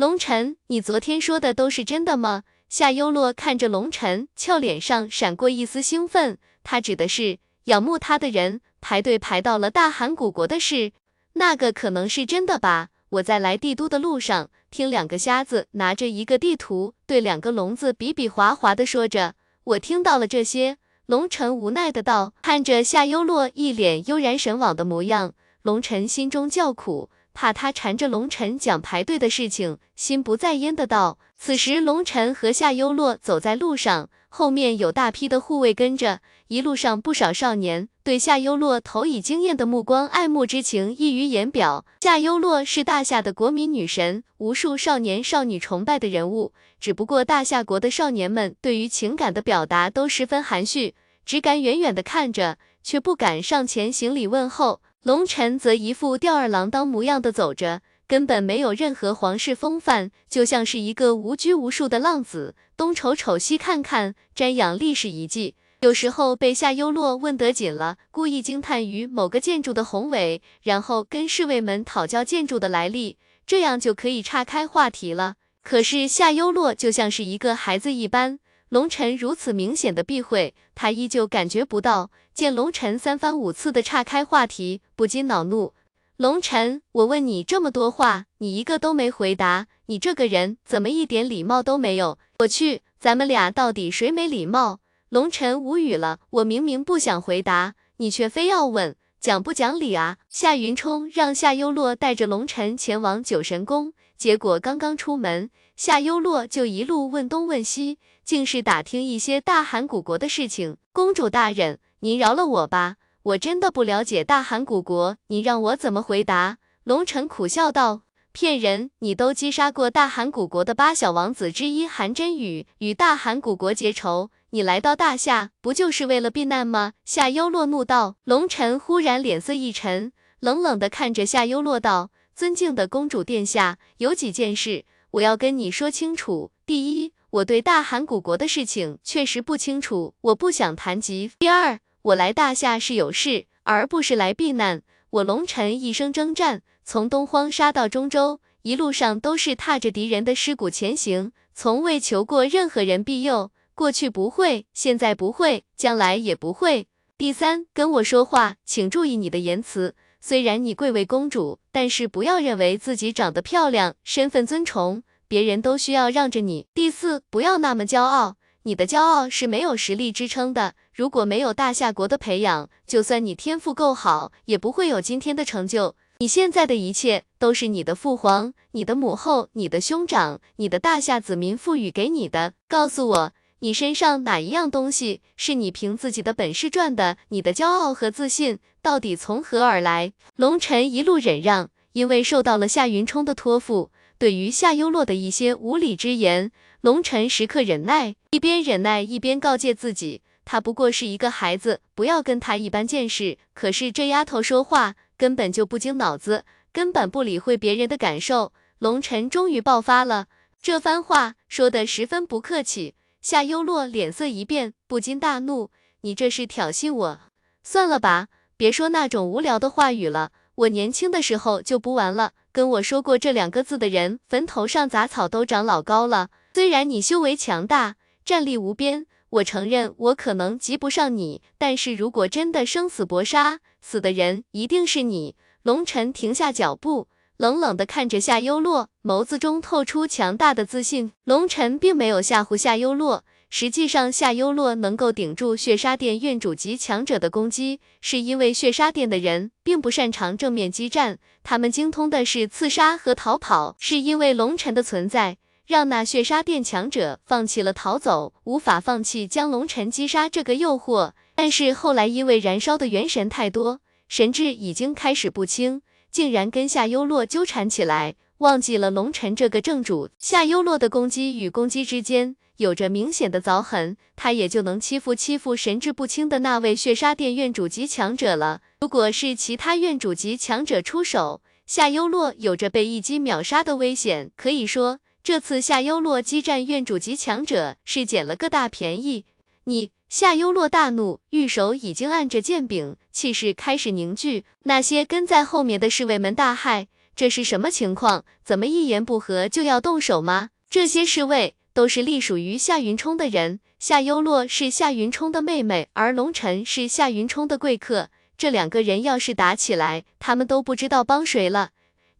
龙晨，你昨天说的都是真的吗？夏优洛看着龙晨，俏脸上闪过一丝兴奋。他指的是仰慕他的人排队排到了大韩古国的事，那个可能是真的吧？我在来帝都的路上，听两个瞎子拿着一个地图，对两个聋子比比划划的说着，我听到了这些。龙晨无奈的道，看着夏优洛一脸悠然神往的模样，龙晨心中叫苦。怕他缠着龙晨讲排队的事情，心不在焉的道。此时龙晨和夏优洛走在路上，后面有大批的护卫跟着，一路上不少少年对夏优洛投以惊艳的目光，爱慕之情溢于言表。夏优洛是大夏的国民女神，无数少年少女崇拜的人物。只不过大夏国的少年们对于情感的表达都十分含蓄，只敢远远的看着，却不敢上前行礼问候。龙晨则一副吊儿郎当模样的走着，根本没有任何皇室风范，就像是一个无拘无束的浪子，东瞅瞅西看看，瞻仰历史遗迹。有时候被夏优洛问得紧了，故意惊叹于某个建筑的宏伟，然后跟侍卫们讨教建筑的来历，这样就可以岔开话题了。可是夏优洛就像是一个孩子一般。龙晨如此明显的避讳，他依旧感觉不到。见龙晨三番五次的岔开话题，不禁恼怒。龙晨，我问你这么多话，你一个都没回答，你这个人怎么一点礼貌都没有？我去，咱们俩到底谁没礼貌？龙晨无语了，我明明不想回答，你却非要问，讲不讲理啊？夏云冲让夏优洛带着龙晨前往九神宫，结果刚刚出门，夏优洛就一路问东问西。竟是打听一些大韩古国的事情。公主大人，您饶了我吧，我真的不了解大韩古国，你让我怎么回答？龙城苦笑道：“骗人，你都击杀过大韩古国的八小王子之一韩真宇，与大韩古国结仇，你来到大夏，不就是为了避难吗？”夏优洛怒道。龙晨忽然脸色一沉，冷冷的看着夏优洛道：“尊敬的公主殿下，有几件事我要跟你说清楚。第一。”我对大韩古国的事情确实不清楚，我不想谈及。第二，我来大夏是有事，而不是来避难。我龙尘一生征战，从东荒杀到中州，一路上都是踏着敌人的尸骨前行，从未求过任何人庇佑。过去不会，现在不会，将来也不会。第三，跟我说话，请注意你的言辞。虽然你贵为公主，但是不要认为自己长得漂亮，身份尊崇。别人都需要让着你。第四，不要那么骄傲，你的骄傲是没有实力支撑的。如果没有大夏国的培养，就算你天赋够好，也不会有今天的成就。你现在的一切都是你的父皇、你的母后、你的兄长、你的大夏子民赋予给你的。告诉我，你身上哪一样东西是你凭自己的本事赚的？你的骄傲和自信到底从何而来？龙尘一路忍让，因为受到了夏云冲的托付。对于夏优洛的一些无理之言，龙晨时刻忍耐，一边忍耐一边告诫自己，他不过是一个孩子，不要跟他一般见识。可是这丫头说话根本就不经脑子，根本不理会别人的感受。龙晨终于爆发了，这番话说的十分不客气。夏优洛脸色一变，不禁大怒：“你这是挑衅我？算了吧，别说那种无聊的话语了。我年轻的时候就不玩了。”跟我说过这两个字的人，坟头上杂草都长老高了。虽然你修为强大，战力无边，我承认我可能及不上你，但是如果真的生死搏杀，死的人一定是你。龙尘停下脚步，冷冷的看着夏优洛，眸子中透出强大的自信。龙尘并没有吓唬夏优洛。实际上，夏优洛能够顶住血杀殿院主级强者的攻击，是因为血杀殿的人并不擅长正面激战，他们精通的是刺杀和逃跑。是因为龙尘的存在，让那血杀殿强者放弃了逃走，无法放弃将龙尘击杀这个诱惑。但是后来因为燃烧的元神太多，神智已经开始不清，竟然跟夏优洛纠缠起来，忘记了龙尘这个正主。夏优洛的攻击与攻击之间。有着明显的凿痕，他也就能欺负欺负神志不清的那位血杀殿院主级强者了。如果是其他院主级强者出手，夏优洛有着被一击秒杀的危险。可以说，这次夏优洛激战院主级强者是捡了个大便宜。你，夏优洛大怒，玉手已经按着剑柄，气势开始凝聚。那些跟在后面的侍卫们大骇。这是什么情况？怎么一言不合就要动手吗？这些侍卫都是隶属于夏云冲的人，夏幽洛是夏云冲的妹妹，而龙晨是夏云冲的贵客。这两个人要是打起来，他们都不知道帮谁了。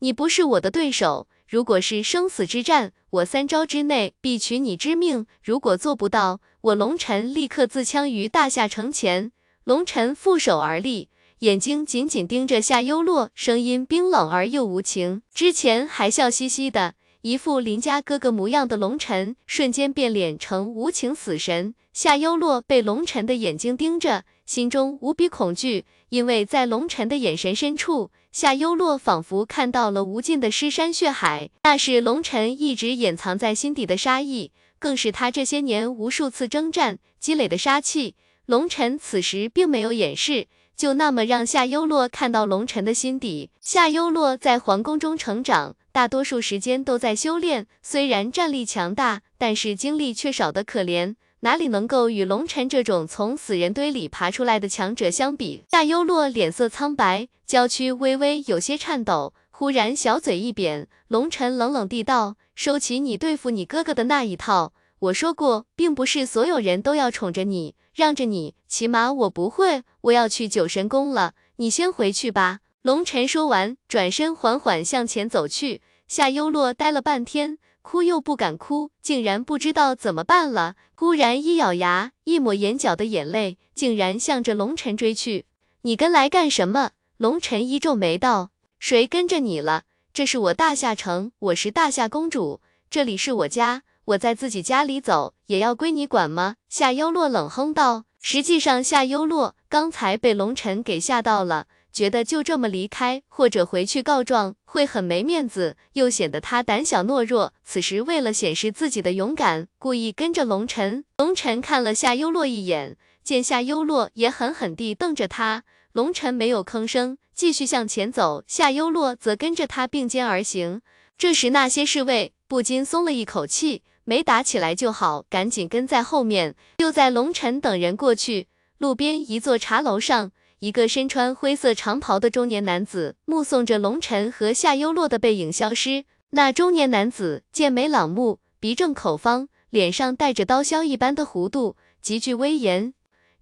你不是我的对手，如果是生死之战，我三招之内必取你之命。如果做不到，我龙晨立刻自枪于大夏城前。龙晨负手而立。眼睛紧紧盯着夏幽洛，声音冰冷而又无情。之前还笑嘻嘻的，一副邻家哥哥模样的龙晨，瞬间变脸成无情死神。夏幽洛被龙晨的眼睛盯着，心中无比恐惧，因为在龙晨的眼神深处，夏幽洛仿佛看到了无尽的尸山血海，那是龙晨一直掩藏在心底的杀意，更是他这些年无数次征战积累的杀气。龙晨此时并没有掩饰。就那么让夏幽洛看到龙晨的心底。夏幽洛在皇宫中成长，大多数时间都在修炼。虽然战力强大，但是精力却少得可怜，哪里能够与龙晨这种从死人堆里爬出来的强者相比？夏幽洛脸色苍白，娇躯微微有些颤抖，忽然小嘴一扁，龙晨冷冷地道：“收起你对付你哥哥的那一套。我说过，并不是所有人都要宠着你。”让着你，起码我不会。我要去九神宫了，你先回去吧。龙晨说完，转身缓缓向前走去。夏幽洛呆了半天，哭又不敢哭，竟然不知道怎么办了。忽然一咬牙，一抹眼角的眼泪，竟然向着龙晨追去。你跟来干什么？龙晨一皱眉道：谁跟着你了？这是我大夏城，我是大夏公主，这里是我家。我在自己家里走，也要归你管吗？夏幽洛冷哼道。实际上，夏幽洛刚才被龙晨给吓到了，觉得就这么离开或者回去告状会很没面子，又显得他胆小懦弱。此时为了显示自己的勇敢，故意跟着龙晨。龙晨看了夏幽洛一眼，见夏幽洛也狠狠地瞪着他，龙晨没有吭声，继续向前走。夏幽洛则跟着他并肩而行。这时，那些侍卫不禁松了一口气。没打起来就好，赶紧跟在后面。就在龙晨等人过去，路边一座茶楼上，一个身穿灰色长袍的中年男子目送着龙晨和夏幽洛的背影消失。那中年男子剑眉朗目，鼻正口方，脸上带着刀削一般的弧度，极具威严。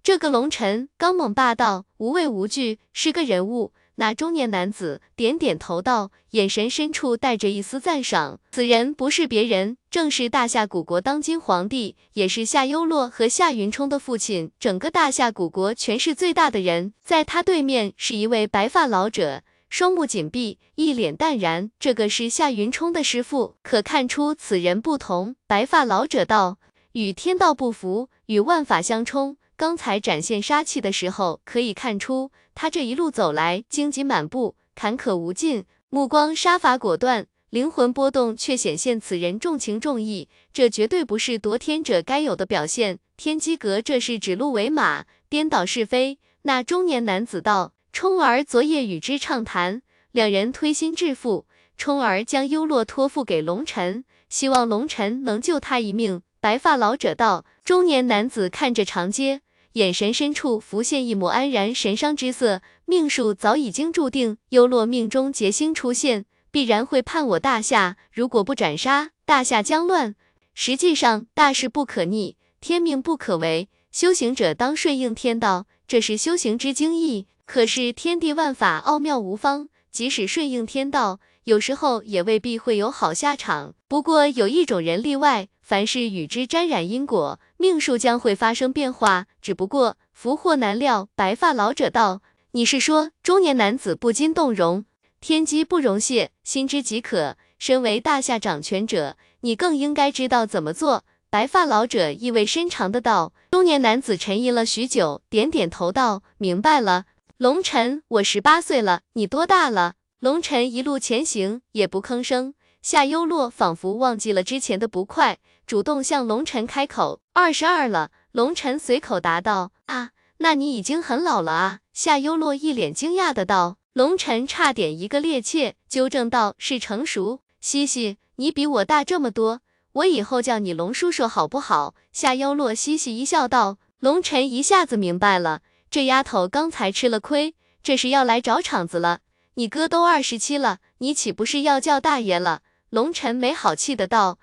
这个龙晨刚猛霸道，无畏无惧，是个人物。那中年男子点点头道，眼神深处带着一丝赞赏。此人不是别人，正是大夏古国当今皇帝，也是夏幽洛和夏云冲的父亲，整个大夏古国权势最大的人。在他对面是一位白发老者，双目紧闭，一脸淡然。这个是夏云冲的师父，可看出此人不同。白发老者道：“与天道不符，与万法相冲。刚才展现杀气的时候，可以看出。”他这一路走来，荆棘满布，坎坷无尽，目光杀伐果断，灵魂波动却显现此人重情重义，这绝对不是夺天者该有的表现。天机阁这是指鹿为马，颠倒是非。那中年男子道：“冲儿昨夜与之畅谈，两人推心置腹，冲儿将幽洛托付给龙尘，希望龙尘能救他一命。”白发老者道。中年男子看着长街。眼神深处浮现一抹安然神伤之色，命数早已经注定，幽洛命中劫星出现，必然会判我大夏。如果不斩杀，大夏将乱。实际上，大事不可逆，天命不可违，修行者当顺应天道，这是修行之精义。可是天地万法奥妙无方，即使顺应天道，有时候也未必会有好下场。不过有一种人例外，凡是与之沾染因果。命数将会发生变化，只不过福祸难料。白发老者道：“你是说？”中年男子不禁动容，天机不容泄，心知即可。身为大夏掌权者，你更应该知道怎么做。白发老者意味深长的道。中年男子沉吟了许久，点点头道：“明白了。”龙尘，我十八岁了，你多大了？龙尘一路前行，也不吭声。夏幽洛仿佛忘记了之前的不快，主动向龙晨开口：“二十二了。”龙晨随口答道：“啊，那你已经很老了啊。”夏幽洛一脸惊讶的道。龙晨差点一个趔趄，纠正道：“是成熟。”嘻嘻，你比我大这么多，我以后叫你龙叔叔好不好？夏幽洛嘻嘻一笑道。龙晨一下子明白了，这丫头刚才吃了亏，这是要来找场子了。你哥都二十七了，你岂不是要叫大爷了？龙晨没好气的道：“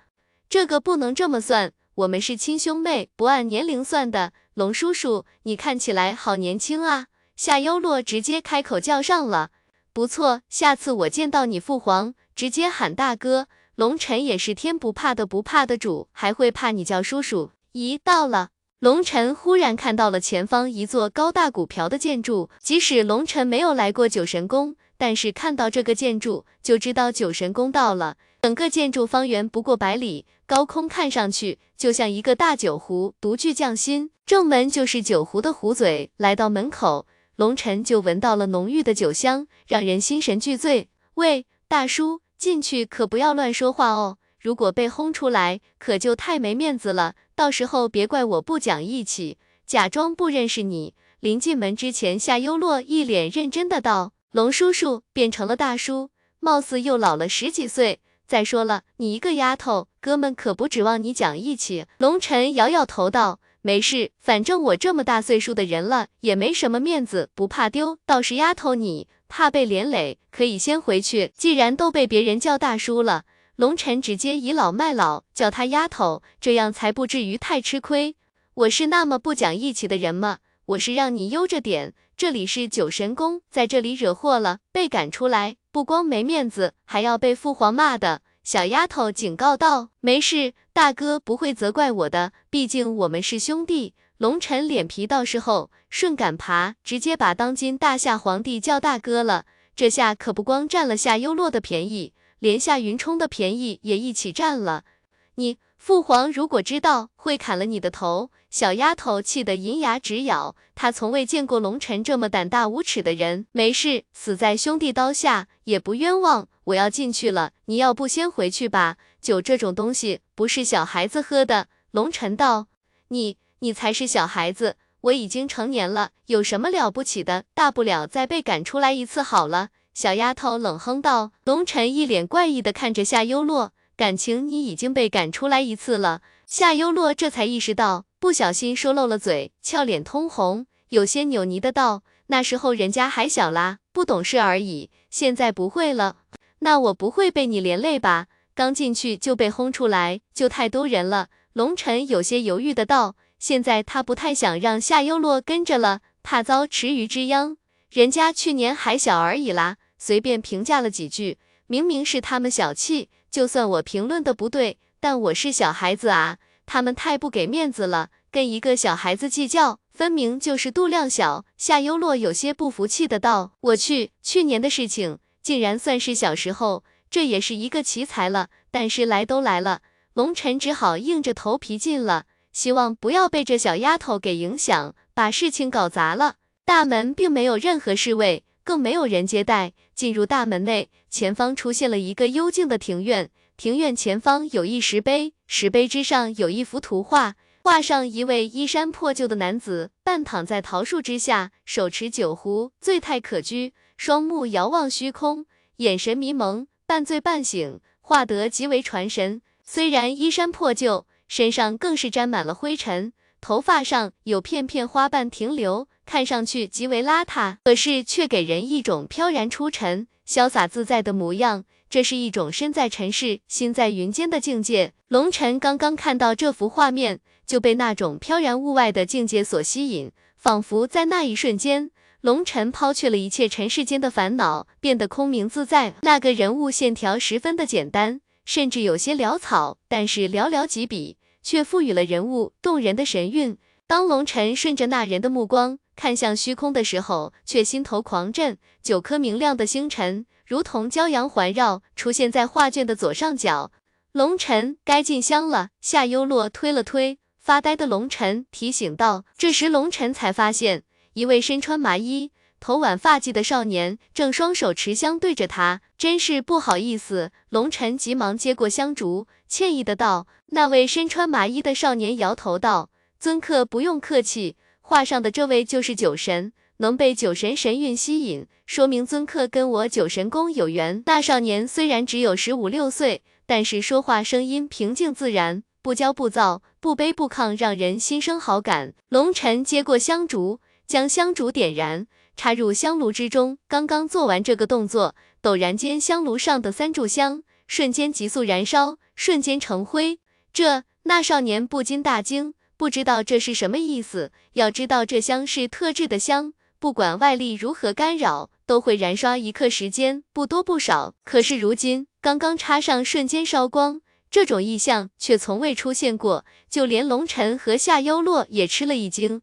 这个不能这么算，我们是亲兄妹，不按年龄算的。龙叔叔，你看起来好年轻啊！”夏优洛直接开口叫上了。不错，下次我见到你父皇，直接喊大哥。龙晨也是天不怕的不怕的主，还会怕你叫叔叔？咦，到了。龙晨忽然看到了前方一座高大古朴的建筑，即使龙晨没有来过九神宫，但是看到这个建筑就知道九神宫到了。整个建筑方圆不过百里，高空看上去就像一个大酒壶独具匠心。正门就是酒壶的壶嘴，来到门口，龙晨就闻到了浓郁的酒香，让人心神俱醉。喂，大叔，进去可不要乱说话哦。如果被轰出来，可就太没面子了。到时候别怪我不讲义气，假装不认识你。临进门之前，夏优洛一脸认真的道：“龙叔叔变成了大叔，貌似又老了十几岁。再说了，你一个丫头，哥们可不指望你讲义气。”龙晨摇摇头道：“没事，反正我这么大岁数的人了，也没什么面子，不怕丢。倒是丫头你，怕被连累，可以先回去。既然都被别人叫大叔了。”龙晨直接倚老卖老，叫她丫头，这样才不至于太吃亏。我是那么不讲义气的人吗？我是让你悠着点。这里是九神宫，在这里惹祸了，被赶出来，不光没面子，还要被父皇骂的。小丫头警告道：“没事，大哥不会责怪我的，毕竟我们是兄弟。”龙晨脸皮到时候顺杆爬，直接把当今大夏皇帝叫大哥了。这下可不光占了夏优洛的便宜。连夏云冲的便宜也一起占了，你父皇如果知道，会砍了你的头。小丫头气得银牙直咬，她从未见过龙晨这么胆大无耻的人。没事，死在兄弟刀下也不冤枉。我要进去了，你要不先回去吧？酒这种东西不是小孩子喝的。龙晨道，你你才是小孩子，我已经成年了，有什么了不起的？大不了再被赶出来一次好了。小丫头冷哼道：“龙晨一脸怪异的看着夏优洛，感情你已经被赶出来一次了。”夏优洛这才意识到，不小心说漏了嘴，俏脸通红，有些扭捏的道：“那时候人家还小啦，不懂事而已，现在不会了。那我不会被你连累吧？刚进去就被轰出来，就太丢人了。”龙晨有些犹豫的道：“现在他不太想让夏优洛跟着了，怕遭池鱼之殃。人家去年还小而已啦。”随便评价了几句，明明是他们小气，就算我评论的不对，但我是小孩子啊，他们太不给面子了，跟一个小孩子计较，分明就是度量小。夏优洛有些不服气的道：“我去，去年的事情竟然算是小时候，这也是一个奇才了。但是来都来了，龙晨只好硬着头皮进了，希望不要被这小丫头给影响，把事情搞砸了。大门并没有任何侍卫。”更没有人接待。进入大门内，前方出现了一个幽静的庭院。庭院前方有一石碑，石碑之上有一幅图画，画上一位衣衫破旧的男子，半躺在桃树之下，手持酒壶，醉态可掬，双目遥望虚空，眼神迷蒙，半醉半醒，画得极为传神。虽然衣衫破旧，身上更是沾满了灰尘，头发上有片片花瓣停留。看上去极为邋遢，可是却给人一种飘然出尘、潇洒自在的模样。这是一种身在尘世、心在云间的境界。龙尘刚刚看到这幅画面，就被那种飘然物外的境界所吸引，仿佛在那一瞬间，龙尘抛却了一切尘世间的烦恼，变得空明自在。那个人物线条十分的简单，甚至有些潦草，但是寥寥几笔，却赋予了人物动人的神韵。当龙尘顺着那人的目光，看向虚空的时候，却心头狂震。九颗明亮的星辰，如同骄阳环绕，出现在画卷的左上角。龙尘该进香了。夏幽洛推了推发呆的龙尘，提醒道。这时龙尘才发现，一位身穿麻衣、头挽发髻的少年，正双手持香对着他。真是不好意思。龙尘急忙接过香烛，歉意的道。那位身穿麻衣的少年摇头道：“尊客不用客气。”画上的这位就是酒神，能被酒神神韵吸引，说明尊客跟我酒神宫有缘。那少年虽然只有十五六岁，但是说话声音平静自然，不骄不躁，不卑不亢，让人心生好感。龙尘接过香烛，将香烛点燃，插入香炉之中。刚刚做完这个动作，陡然间香炉上的三炷香瞬间急速燃烧，瞬间成灰。这那少年不禁大惊，不知道这是什么意思。要知道这香是特制的香，不管外力如何干扰，都会燃烧一刻时间，不多不少。可是如今刚刚插上，瞬间烧光。这种异象却从未出现过，就连龙尘和夏幽洛也吃了一惊。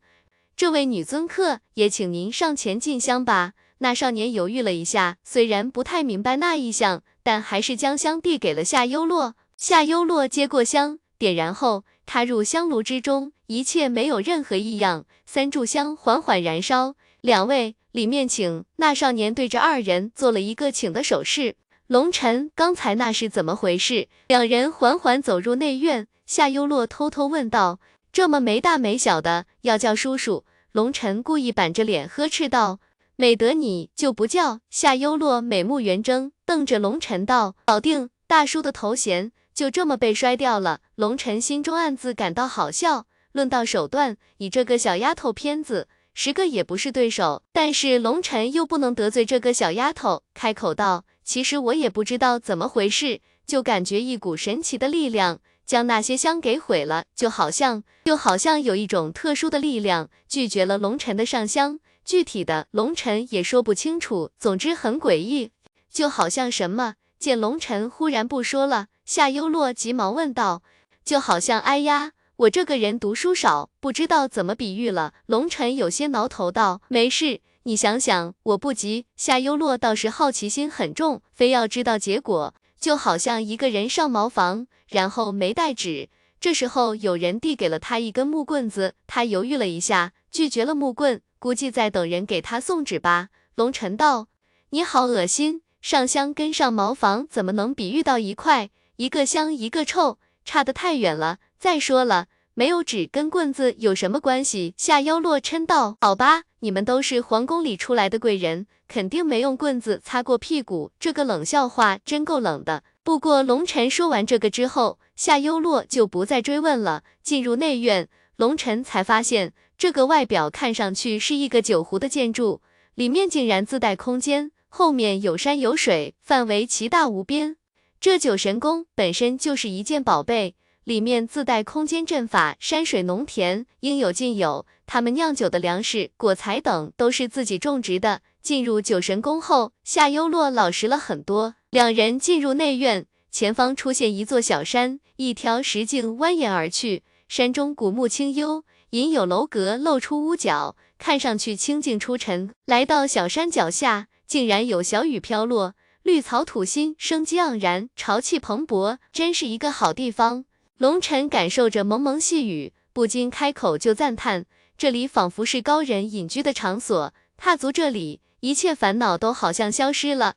这位女尊客，也请您上前进香吧。那少年犹豫了一下，虽然不太明白那异象，但还是将香递给了夏幽洛。夏幽洛接过香，点燃后踏入香炉之中，一切没有任何异样。三炷香缓缓燃烧，两位里面请。那少年对着二人做了一个请的手势。龙尘，刚才那是怎么回事？两人缓缓走入内院，夏幽洛偷偷问道：“这么没大没小的，要叫叔叔？”龙尘故意板着脸呵斥道：“美得你就不叫。”夏幽洛美目圆睁，瞪着龙尘道：“搞定大叔的头衔就这么被摔掉了。”龙尘心中暗自感到好笑。论到手段，以这个小丫头片子，十个也不是对手。但是龙尘又不能得罪这个小丫头，开口道。其实我也不知道怎么回事，就感觉一股神奇的力量将那些香给毁了，就好像就好像有一种特殊的力量拒绝了龙尘的上香，具体的龙尘也说不清楚，总之很诡异，就好像什么？见龙尘忽然不说了，夏幽洛急忙问道，就好像哎呀，我这个人读书少，不知道怎么比喻了。龙尘有些挠头道，没事。你想想，我不急。夏幽洛倒是好奇心很重，非要知道结果，就好像一个人上茅房，然后没带纸。这时候有人递给了他一根木棍子，他犹豫了一下，拒绝了木棍，估计在等人给他送纸吧。龙尘道：“你好恶心，上香跟上茅房怎么能比喻到一块？一个香一个臭，差得太远了。再说了。”没有纸跟棍子有什么关系？夏幽洛嗔道。好吧，你们都是皇宫里出来的贵人，肯定没用棍子擦过屁股。这个冷笑话真够冷的。不过龙尘说完这个之后，夏幽洛就不再追问了。进入内院，龙尘才发现这个外表看上去是一个酒壶的建筑，里面竟然自带空间，后面有山有水，范围奇大无边。这酒神宫本身就是一件宝贝。里面自带空间阵法，山水农田应有尽有。他们酿酒的粮食、果材等都是自己种植的。进入酒神宫后，夏幽洛老实了很多。两人进入内院，前方出现一座小山，一条石径蜿蜒而去。山中古木清幽，隐有楼阁露出屋角，看上去清静出尘。来到小山脚下，竟然有小雨飘落，绿草吐新，生机盎然，潮气蓬勃，真是一个好地方。龙尘感受着蒙蒙细雨，不禁开口就赞叹：这里仿佛是高人隐居的场所。踏足这里，一切烦恼都好像消失了。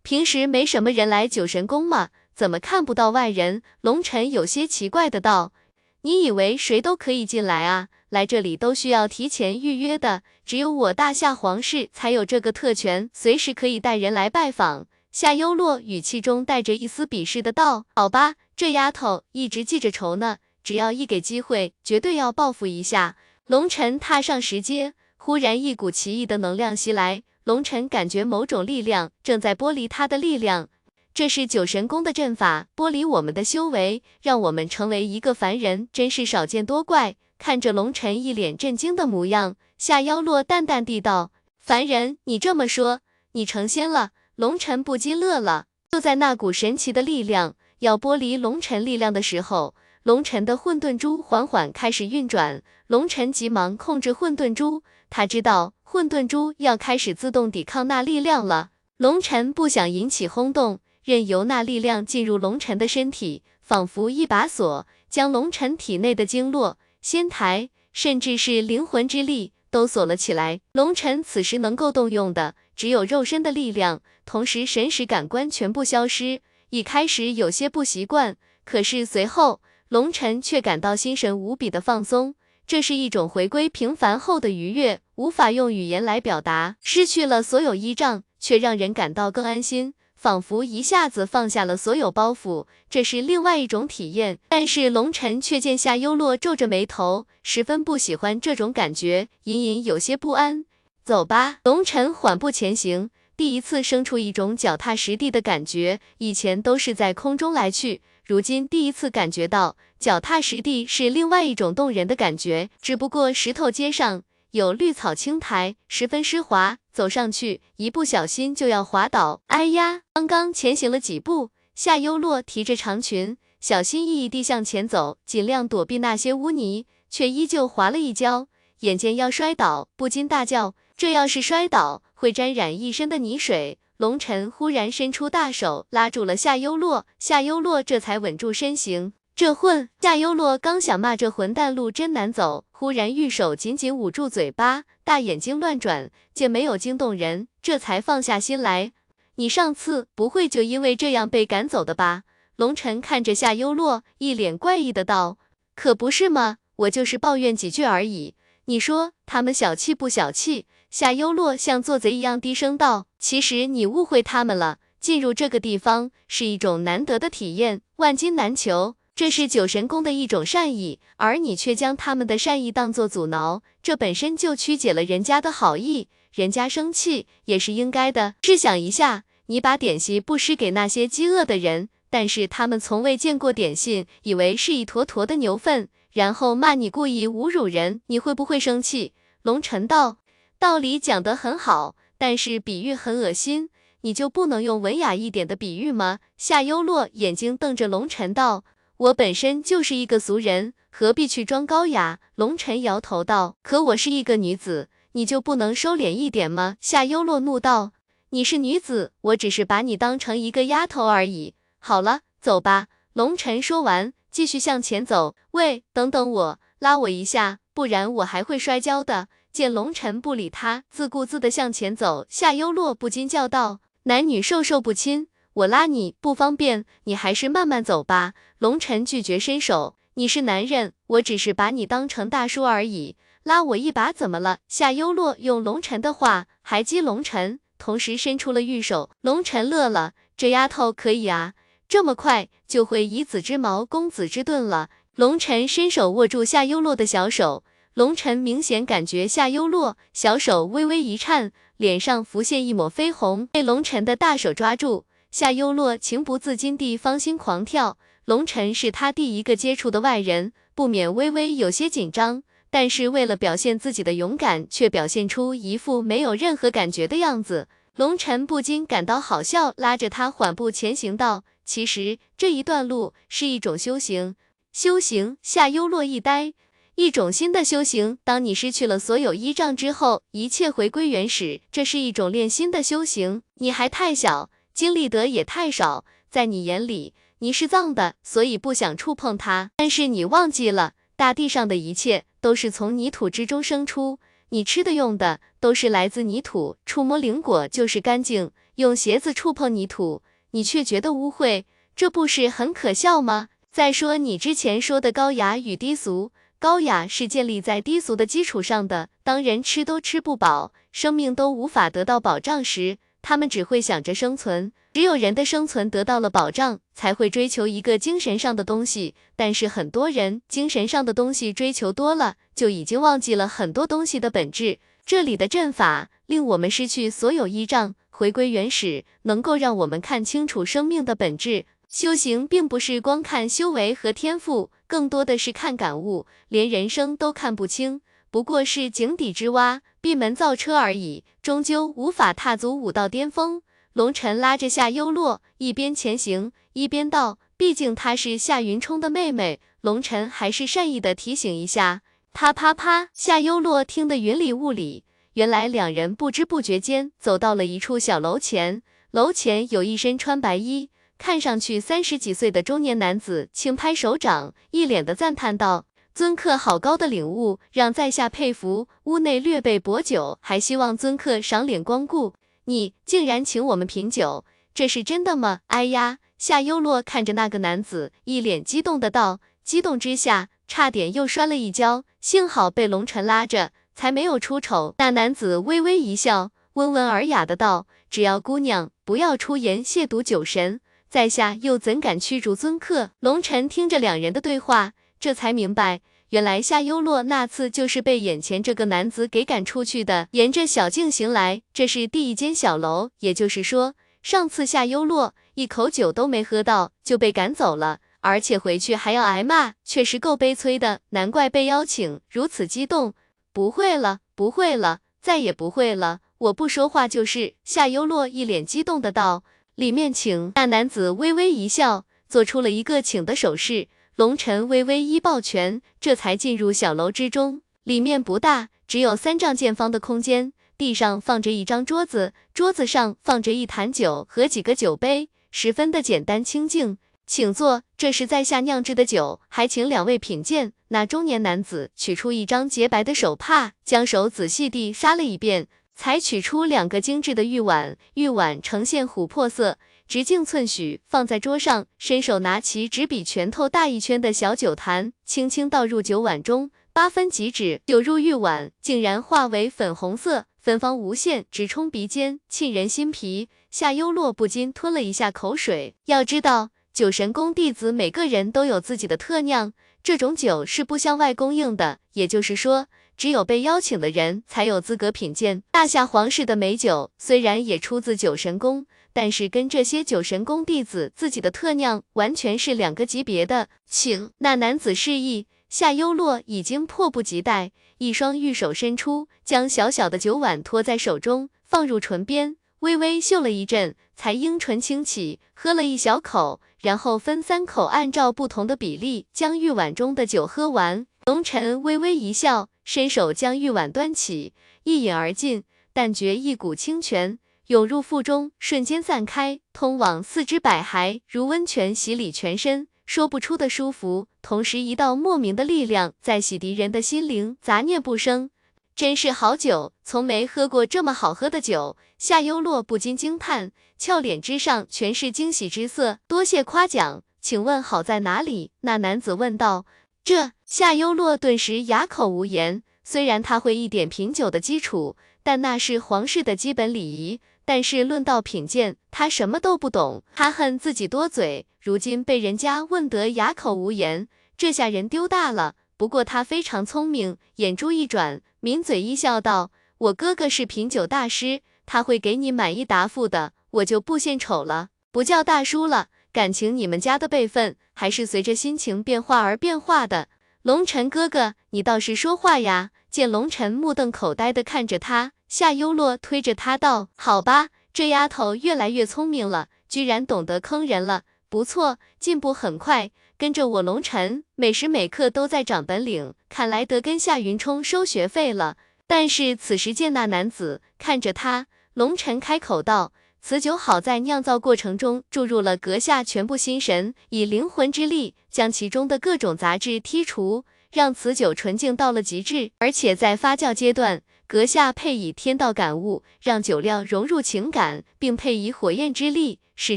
平时没什么人来九神宫吗？怎么看不到外人？龙尘有些奇怪的道：你以为谁都可以进来啊？来这里都需要提前预约的，只有我大夏皇室才有这个特权，随时可以带人来拜访。夏幽洛语气中带着一丝鄙视的道：好吧。这丫头一直记着仇呢，只要一给机会，绝对要报复一下。龙尘踏上石阶，忽然一股奇异的能量袭来，龙尘感觉某种力量正在剥离他的力量。这是九神宫的阵法，剥离我们的修为，让我们成为一个凡人，真是少见多怪。看着龙尘一脸震惊的模样，夏妖洛淡淡地道：“凡人，你这么说，你成仙了？”龙尘不禁乐了。就在那股神奇的力量。要剥离龙尘力量的时候，龙尘的混沌珠缓缓开始运转。龙尘急忙控制混沌珠，他知道混沌珠要开始自动抵抗那力量了。龙尘不想引起轰动，任由那力量进入龙尘的身体，仿佛一把锁，将龙尘体内的经络、仙台，甚至是灵魂之力都锁了起来。龙尘此时能够动用的只有肉身的力量，同时神识感官全部消失。一开始有些不习惯，可是随后龙尘却感到心神无比的放松，这是一种回归平凡后的愉悦，无法用语言来表达。失去了所有依仗，却让人感到更安心，仿佛一下子放下了所有包袱，这是另外一种体验。但是龙晨却见夏优洛皱着眉头，十分不喜欢这种感觉，隐隐有些不安。走吧，龙晨缓步前行，第一次生出一种脚踏实地的感觉，以前都是在空中来去，如今第一次感觉到脚踏实地是另外一种动人的感觉。只不过石头街上。有绿草青苔，十分湿滑，走上去一不小心就要滑倒。哎呀！刚刚前行了几步，夏优洛提着长裙，小心翼翼地向前走，尽量躲避那些污泥，却依旧滑了一跤，眼见要摔倒，不禁大叫：这要是摔倒，会沾染一身的泥水。龙晨忽然伸出大手拉住了夏优洛，夏优洛这才稳住身形。这混！夏优洛刚想骂这混蛋路真难走，忽然玉手紧紧捂住嘴巴，大眼睛乱转，见没有惊动人，这才放下心来。你上次不会就因为这样被赶走的吧？龙晨看着夏优洛，一脸怪异的道：“可不是吗？我就是抱怨几句而已。你说他们小气不小气？”夏优洛像做贼一样低声道：“其实你误会他们了。进入这个地方是一种难得的体验，万金难求。”这是九神宫的一种善意，而你却将他们的善意当作阻挠，这本身就曲解了人家的好意，人家生气也是应该的。试想一下，你把点心布施给那些饥饿的人，但是他们从未见过点心，以为是一坨坨的牛粪，然后骂你故意侮辱人，你会不会生气？龙晨道，道理讲得很好，但是比喻很恶心，你就不能用文雅一点的比喻吗？夏优洛眼睛瞪着龙晨道。我本身就是一个俗人，何必去装高雅？龙晨摇头道：“可我是一个女子，你就不能收敛一点吗？”夏优洛怒道：“你是女子，我只是把你当成一个丫头而已。好了，走吧。”龙晨说完，继续向前走。喂，等等我，拉我一下，不然我还会摔跤的。见龙晨不理他，自顾自的向前走，夏优洛不禁叫道：“男女授受不亲。”我拉你不方便，你还是慢慢走吧。龙晨拒绝伸手，你是男人，我只是把你当成大叔而已，拉我一把怎么了？夏优洛用龙晨的话还击龙晨，同时伸出了玉手。龙晨乐了，这丫头可以啊，这么快就会以子之矛攻子之盾了。龙晨伸手握住夏优洛的小手，龙晨明显感觉夏优洛小手微微一颤，脸上浮现一抹绯红，被龙晨的大手抓住。夏优洛情不自禁地芳心狂跳，龙晨是他第一个接触的外人，不免微微有些紧张，但是为了表现自己的勇敢，却表现出一副没有任何感觉的样子。龙晨不禁感到好笑，拉着他缓步前行道：“其实这一段路是一种修行，修行。”夏优洛一呆，一种新的修行。当你失去了所有依仗之后，一切回归原始，这是一种练心的修行。你还太小。经历得也太少，在你眼里，泥是脏的，所以不想触碰它。但是你忘记了，大地上的一切都是从泥土之中生出，你吃的用的都是来自泥土，触摸灵果就是干净。用鞋子触碰泥土，你却觉得污秽，这不是很可笑吗？再说你之前说的高雅与低俗，高雅是建立在低俗的基础上的。当人吃都吃不饱，生命都无法得到保障时。他们只会想着生存，只有人的生存得到了保障，才会追求一个精神上的东西。但是很多人精神上的东西追求多了，就已经忘记了很多东西的本质。这里的阵法令我们失去所有依仗，回归原始，能够让我们看清楚生命的本质。修行并不是光看修为和天赋，更多的是看感悟。连人生都看不清，不过是井底之蛙。闭门造车而已，终究无法踏足武道巅峰。龙晨拉着夏优洛，一边前行，一边道：“毕竟她是夏云冲的妹妹。”龙晨还是善意的提醒一下。啪啪啪，夏优洛听得云里雾里。原来两人不知不觉间走到了一处小楼前，楼前有一身穿白衣，看上去三十几岁的中年男子，轻拍手掌，一脸的赞叹道。尊客好高的领悟，让在下佩服。屋内略备薄酒，还希望尊客赏脸光顾。你竟然请我们品酒，这是真的吗？哎呀！夏优洛看着那个男子，一脸激动的道，激动之下差点又摔了一跤，幸好被龙晨拉着，才没有出丑。那男子微微一笑，温文尔雅的道：“只要姑娘不要出言亵渎酒神，在下又怎敢驱逐尊客？龙晨听着两人的对话，这才明白，原来夏优洛那次就是被眼前这个男子给赶出去的。沿着小径行来，这是第一间小楼，也就是说，上次夏优洛一口酒都没喝到就被赶走了，而且回去还要挨骂，确实够悲催的。难怪被邀请如此激动。不会了，不会了，再也不会了。我不说话就是。夏优洛一脸激动的道。里面请。那男子微微一笑，做出了一个请的手势。龙晨微微一抱拳，这才进入小楼之中。里面不大，只有三丈见方的空间。地上放着一张桌子，桌子上放着一坛酒和几个酒杯，十分的简单清静。请坐，这是在下酿制的酒，还请两位品鉴。那中年男子取出一张洁白的手帕，将手仔细地刷了一遍。才取出两个精致的玉碗，玉碗呈现琥珀色，直径寸许，放在桌上，伸手拿起只比拳头大一圈的小酒坛，轻轻倒入酒碗中，八分即止，酒入玉碗，竟然化为粉红色，芬芳无限，直冲鼻尖，沁人心脾。夏优洛不禁吞了一下口水。要知道，酒神宫弟子每个人都有自己的特酿，这种酒是不向外供应的，也就是说。只有被邀请的人才有资格品鉴大夏皇室的美酒，虽然也出自酒神宫，但是跟这些酒神宫弟子自己的特酿完全是两个级别的。请那男子示意，夏优洛已经迫不及待，一双玉手伸出，将小小的酒碗托在手中，放入唇边，微微嗅了一阵，才樱唇轻启，喝了一小口，然后分三口，按照不同的比例将玉碗中的酒喝完。龙晨微微一笑。伸手将玉碗端起，一饮而尽，但觉一股清泉涌入腹中，瞬间散开，通往四肢百骸，如温泉洗礼全身，说不出的舒服。同时，一道莫名的力量在洗涤人的心灵，杂念不生。真是好酒，从没喝过这么好喝的酒。夏优洛不禁惊叹，俏脸之上全是惊喜之色。多谢夸奖，请问好在哪里？那男子问道。这夏优洛顿时哑口无言。虽然他会一点品酒的基础，但那是皇室的基本礼仪。但是论到品鉴，他什么都不懂。他恨自己多嘴，如今被人家问得哑口无言，这下人丢大了。不过他非常聪明，眼珠一转，抿嘴一笑，道：“我哥哥是品酒大师，他会给你满意答复的。我就不献丑了，不叫大叔了。”感情你们家的辈分还是随着心情变化而变化的。龙尘哥哥，你倒是说话呀！见龙尘目瞪口呆的看着他，夏优洛推着他道：“好吧，这丫头越来越聪明了，居然懂得坑人了，不错，进步很快。跟着我龙尘，每时每刻都在长本领，看来得跟夏云冲收学费了。”但是此时见那男子看着他，龙尘开口道。此酒好在酿造过程中注入了阁下全部心神，以灵魂之力将其中的各种杂质剔除，让此酒纯净到了极致。而且在发酵阶段，阁下配以天道感悟，让酒料融入情感，并配以火焰之力使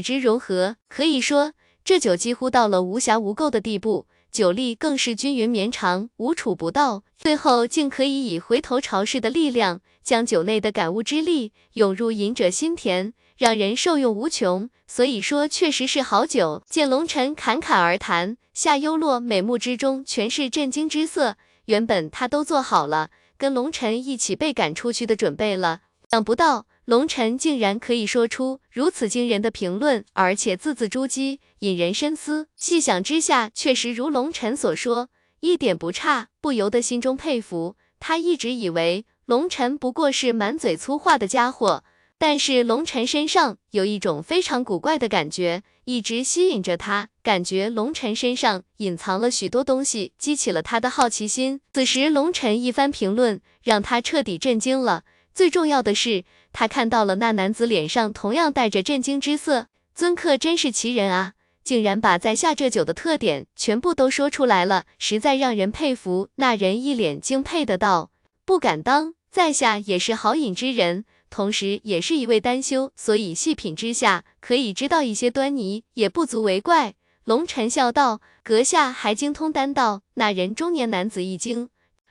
之融合。可以说，这酒几乎到了无瑕无垢的地步，酒力更是均匀绵长，无处不到。最后竟可以以回头潮式的力量，将酒内的感悟之力涌入饮者心田。让人受用无穷，所以说确实是好酒。见龙尘侃侃而谈，夏优洛美目之中全是震惊之色。原本他都做好了跟龙尘一起被赶出去的准备了，想不到龙尘竟然可以说出如此惊人的评论，而且字字珠玑，引人深思。细想之下，确实如龙尘所说，一点不差，不由得心中佩服。他一直以为龙尘不过是满嘴粗话的家伙。但是龙尘身上有一种非常古怪的感觉，一直吸引着他，感觉龙尘身上隐藏了许多东西，激起了他的好奇心。此时龙尘一番评论，让他彻底震惊了。最重要的是，他看到了那男子脸上同样带着震惊之色。尊客真是奇人啊，竟然把在下这酒的特点全部都说出来了，实在让人佩服。那人一脸敬佩的道：“不敢当，在下也是好饮之人。”同时也是一位丹修，所以细品之下可以知道一些端倪，也不足为怪。龙尘笑道：“阁下还精通丹道？”那人中年男子一惊，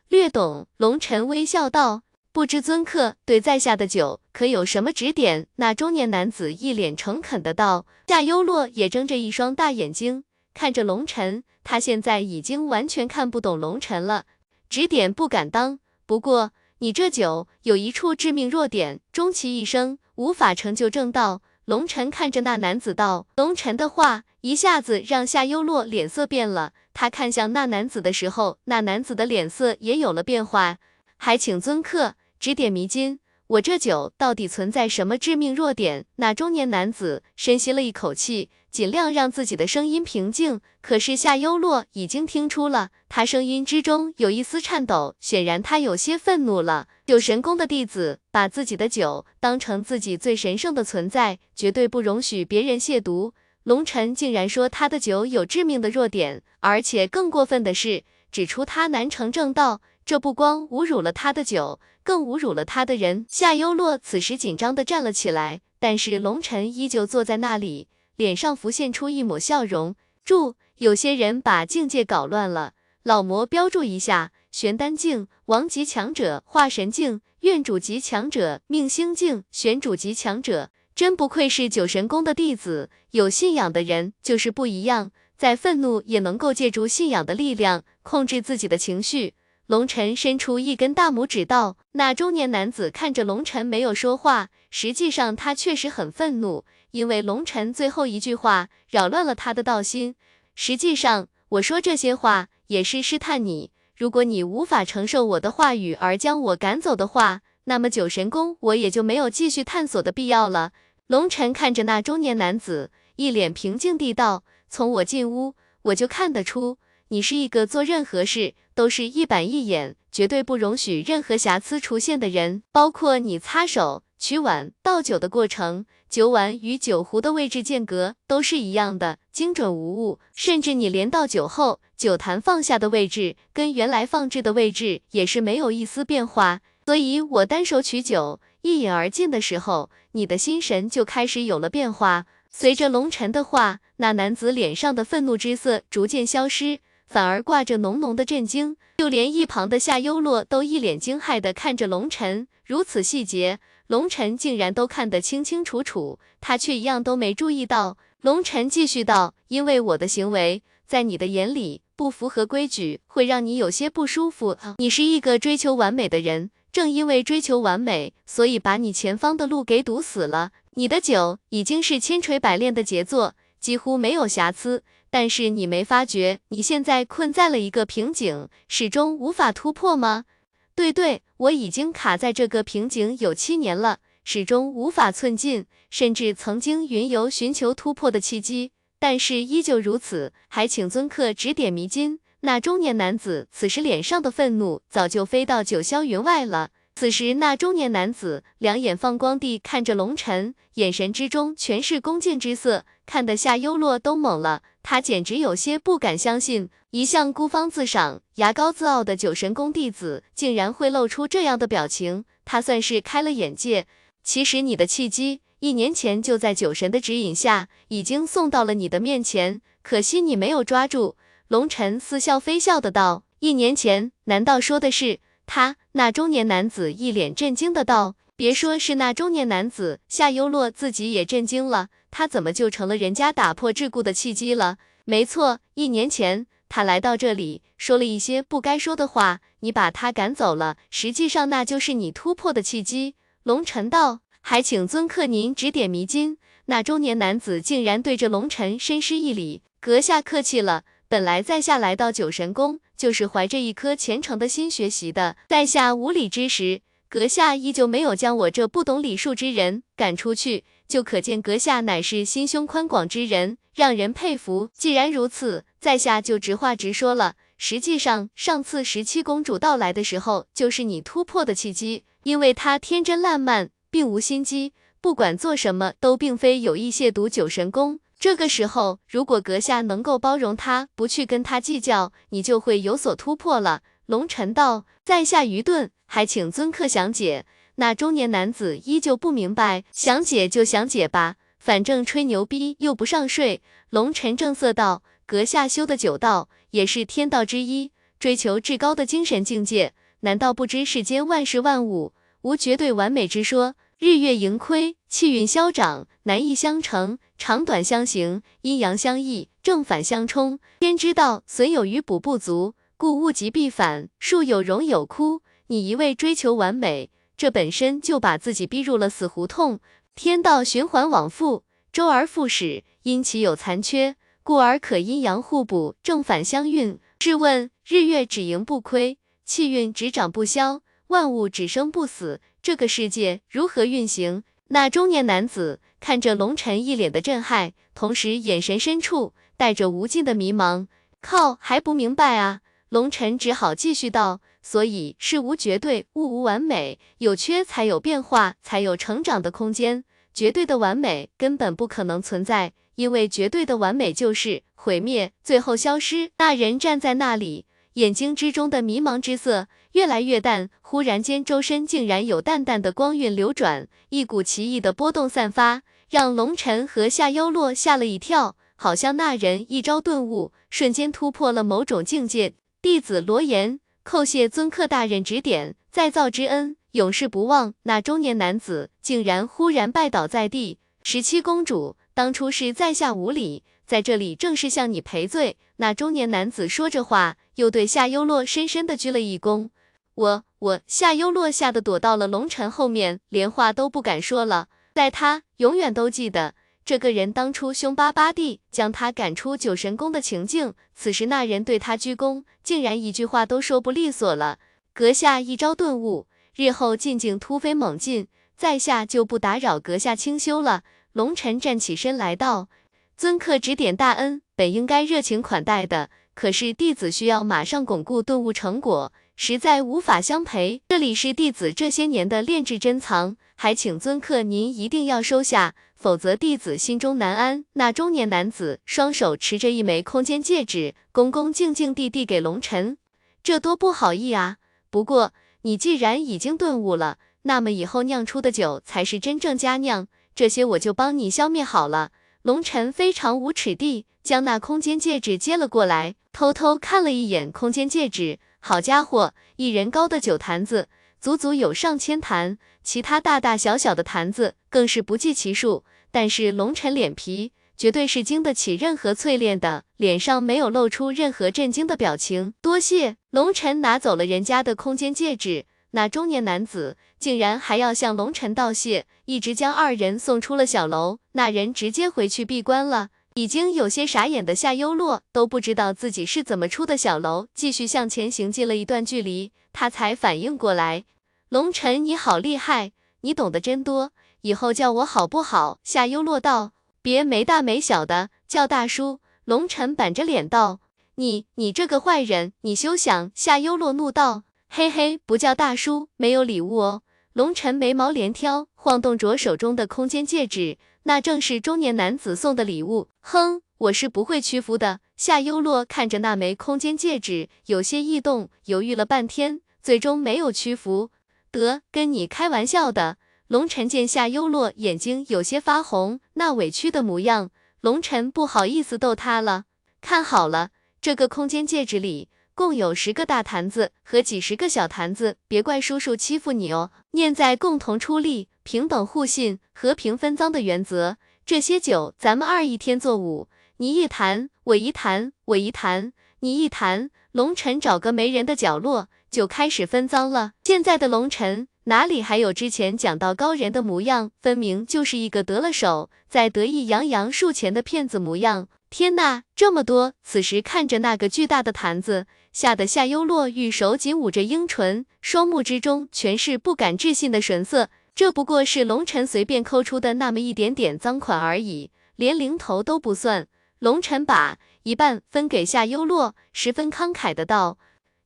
略懂。龙尘微笑道：“不知尊客对在下的酒可有什么指点？那中年男子一脸诚恳的道。夏优洛也睁着一双大眼睛看着龙晨，他现在已经完全看不懂龙晨了，指点不敢当。不过你这酒有一处致命弱点，终其一生无法成就正道。龙晨看着那男子道。龙晨的话一下子让夏优洛脸色变了。他看向那男子的时候，那男子的脸色也有了变化。还请尊客指点迷津，我这酒到底存在什么致命弱点？那中年男子深吸了一口气，尽量让自己的声音平静。可是夏优洛已经听出了，他声音之中有一丝颤抖，显然他有些愤怒了。酒神宫的弟子把自己的酒当成自己最神圣的存在，绝对不容许别人亵渎。龙尘竟然说他的酒有致命的弱点，而且更过分的是，指出他难成正道。这不光侮辱了他的酒，更侮辱了他的人。夏优洛此时紧张的站了起来，但是龙尘依旧坐在那里，脸上浮现出一抹笑容。注：有些人把境界搞乱了。老魔标注一下：玄丹境，王级强者；化神境，院主级强者；命星境，玄主级强者。真不愧是九神宫的弟子，有信仰的人就是不一样，在愤怒也能够借助信仰的力量控制自己的情绪。龙晨伸出一根大拇指道：“那中年男子看着龙晨没有说话，实际上他确实很愤怒，因为龙晨最后一句话扰乱了他的道心。实际上，我说这些话也是试探你，如果你无法承受我的话语而将我赶走的话。”那么九神宫我也就没有继续探索的必要了。龙晨看着那中年男子，一脸平静地道：“从我进屋，我就看得出，你是一个做任何事都是一板一眼，绝对不容许任何瑕疵出现的人。包括你擦手、取碗、倒酒的过程，酒碗与酒壶的位置间隔都是一样的，精准无误。甚至你连倒酒后，酒坛放下的位置跟原来放置的位置也是没有一丝变化。”所以，我单手取酒，一饮而尽的时候，你的心神就开始有了变化。随着龙晨的话，那男子脸上的愤怒之色逐渐消失，反而挂着浓浓的震惊。就连一旁的夏优洛都一脸惊骇地看着龙晨，如此细节，龙晨竟然都看得清清楚楚，他却一样都没注意到。龙晨继续道：“因为我的行为，在你的眼里不符合规矩，会让你有些不舒服。你是一个追求完美的人。”正因为追求完美，所以把你前方的路给堵死了。你的酒已经是千锤百炼的杰作，几乎没有瑕疵。但是你没发觉，你现在困在了一个瓶颈，始终无法突破吗？对对，我已经卡在这个瓶颈有七年了，始终无法寸进，甚至曾经云游寻求突破的契机，但是依旧如此。还请尊客指点迷津。那中年男子此时脸上的愤怒早就飞到九霄云外了。此时，那中年男子两眼放光地看着龙尘，眼神之中全是恭敬之色，看得夏优洛都懵了。他简直有些不敢相信，一向孤芳自赏、牙高自傲的九神宫弟子，竟然会露出这样的表情。他算是开了眼界。其实，你的契机一年前就在酒神的指引下，已经送到了你的面前，可惜你没有抓住。龙晨似笑非笑的道：“一年前，难道说的是他？”那中年男子一脸震惊的道：“别说是那中年男子，夏优洛自己也震惊了。他怎么就成了人家打破桎梏的契机了？没错，一年前他来到这里，说了一些不该说的话，你把他赶走了。实际上，那就是你突破的契机。”龙晨道：“还请尊客您指点迷津。”那中年男子竟然对着龙晨深施一礼：“阁下客气了。”本来在下来到九神宫，就是怀着一颗虔诚的心学习的。在下无礼之时，阁下依旧没有将我这不懂礼数之人赶出去，就可见阁下乃是心胸宽广之人，让人佩服。既然如此，在下就直话直说了。实际上，上次十七公主到来的时候，就是你突破的契机，因为她天真烂漫，并无心机，不管做什么都并非有意亵渎九神宫。这个时候，如果阁下能够包容她，不去跟她计较，你就会有所突破了。龙尘道，在下愚钝，还请尊客详解。那中年男子依旧不明白，详解就详解吧，反正吹牛逼又不上税。龙尘正色道，阁下修的九道也是天道之一，追求至高的精神境界，难道不知世间万事万物无绝对完美之说？日月盈亏，气运消长，难易相成，长短相形，阴阳相异，正反相冲。天之道，损有余补不足，故物极必反，树有荣有枯。你一味追求完美，这本身就把自己逼入了死胡同。天道循环往复，周而复始，因其有残缺，故而可阴阳互补，正反相运。试问，日月只盈不亏，气运只长不消，万物只生不死，这个世界如何运行？那中年男子看着龙尘，一脸的震撼，同时眼神深处带着无尽的迷茫。靠，还不明白啊？龙尘只好继续道。所以事无绝对，物无完美，有缺才有变化，才有成长的空间。绝对的完美根本不可能存在，因为绝对的完美就是毁灭，最后消失。那人站在那里，眼睛之中的迷茫之色越来越淡，忽然间周身竟然有淡淡的光晕流转，一股奇异的波动散发，让龙尘和夏幽洛吓了一跳，好像那人一朝顿悟，瞬间突破了某种境界。弟子罗言。叩谢尊客大人指点，再造之恩永世不忘。那中年男子竟然忽然拜倒在地。十七公主，当初是在下无礼，在这里正式向你赔罪。那中年男子说着话，又对夏幽洛深深的鞠了一躬。我我夏幽洛吓得躲到了龙尘后面，连话都不敢说了。在他永远都记得。这个人当初凶巴巴地将他赶出九神宫的情境，此时那人对他鞠躬，竟然一句话都说不利索了。阁下一朝顿悟，日后进境突飞猛进，在下就不打扰阁下清修了。龙尘站起身来道：“尊客指点大恩，本应该热情款待的，可是弟子需要马上巩固顿悟成果，实在无法相陪。这里是弟子这些年的炼制珍藏，还请尊客您一定要收下。”否则弟子心中难安。那中年男子双手持着一枚空间戒指，恭恭敬敬地递给龙尘，这多不好意啊！不过你既然已经顿悟了，那么以后酿出的酒才是真正佳酿，这些我就帮你消灭好了。龙尘非常无耻地将那空间戒指接了过来，偷偷看了一眼空间戒指，好家伙，一人高的酒坛子。足足有上千坛，其他大大小小的坛子更是不计其数。但是龙尘脸皮绝对是经得起任何淬炼的，脸上没有露出任何震惊的表情。多谢龙尘拿走了人家的空间戒指，那中年男子竟然还要向龙尘道谢，一直将二人送出了小楼。那人直接回去闭关了。已经有些傻眼的夏幽洛都不知道自己是怎么出的小楼，继续向前行进了一段距离，他才反应过来。龙尘，你好厉害，你懂得真多，以后叫我好不好？夏幽洛道，别没大没小的，叫大叔。龙尘板着脸道，你你这个坏人，你休想！夏幽洛怒道，嘿嘿，不叫大叔，没有礼物哦。龙尘眉毛连挑，晃动着手中的空间戒指，那正是中年男子送的礼物。哼，我是不会屈服的。夏幽洛看着那枚空间戒指，有些异动，犹豫了半天，最终没有屈服。得跟你开玩笑的，龙尘见夏幽洛眼睛有些发红，那委屈的模样，龙尘不好意思逗他了。看好了，这个空间戒指里共有十个大坛子和几十个小坛子，别怪叔叔欺负你哦。念在共同出力、平等互信、和平分赃的原则，这些酒咱们二一天做五，你一坛，我一坛，我一坛，你一谈。龙尘找个没人的角落。就开始分赃了。现在的龙尘哪里还有之前讲到高人的模样？分明就是一个得了手，在得意洋洋数钱的骗子模样。天呐，这么多！此时看着那个巨大的坛子，吓得夏幽洛玉手紧捂着樱唇，双目之中全是不敢置信的神色。这不过是龙尘随便抠出的那么一点点赃款而已，连零头都不算。龙尘把一半分给夏幽洛，十分慷慨的道。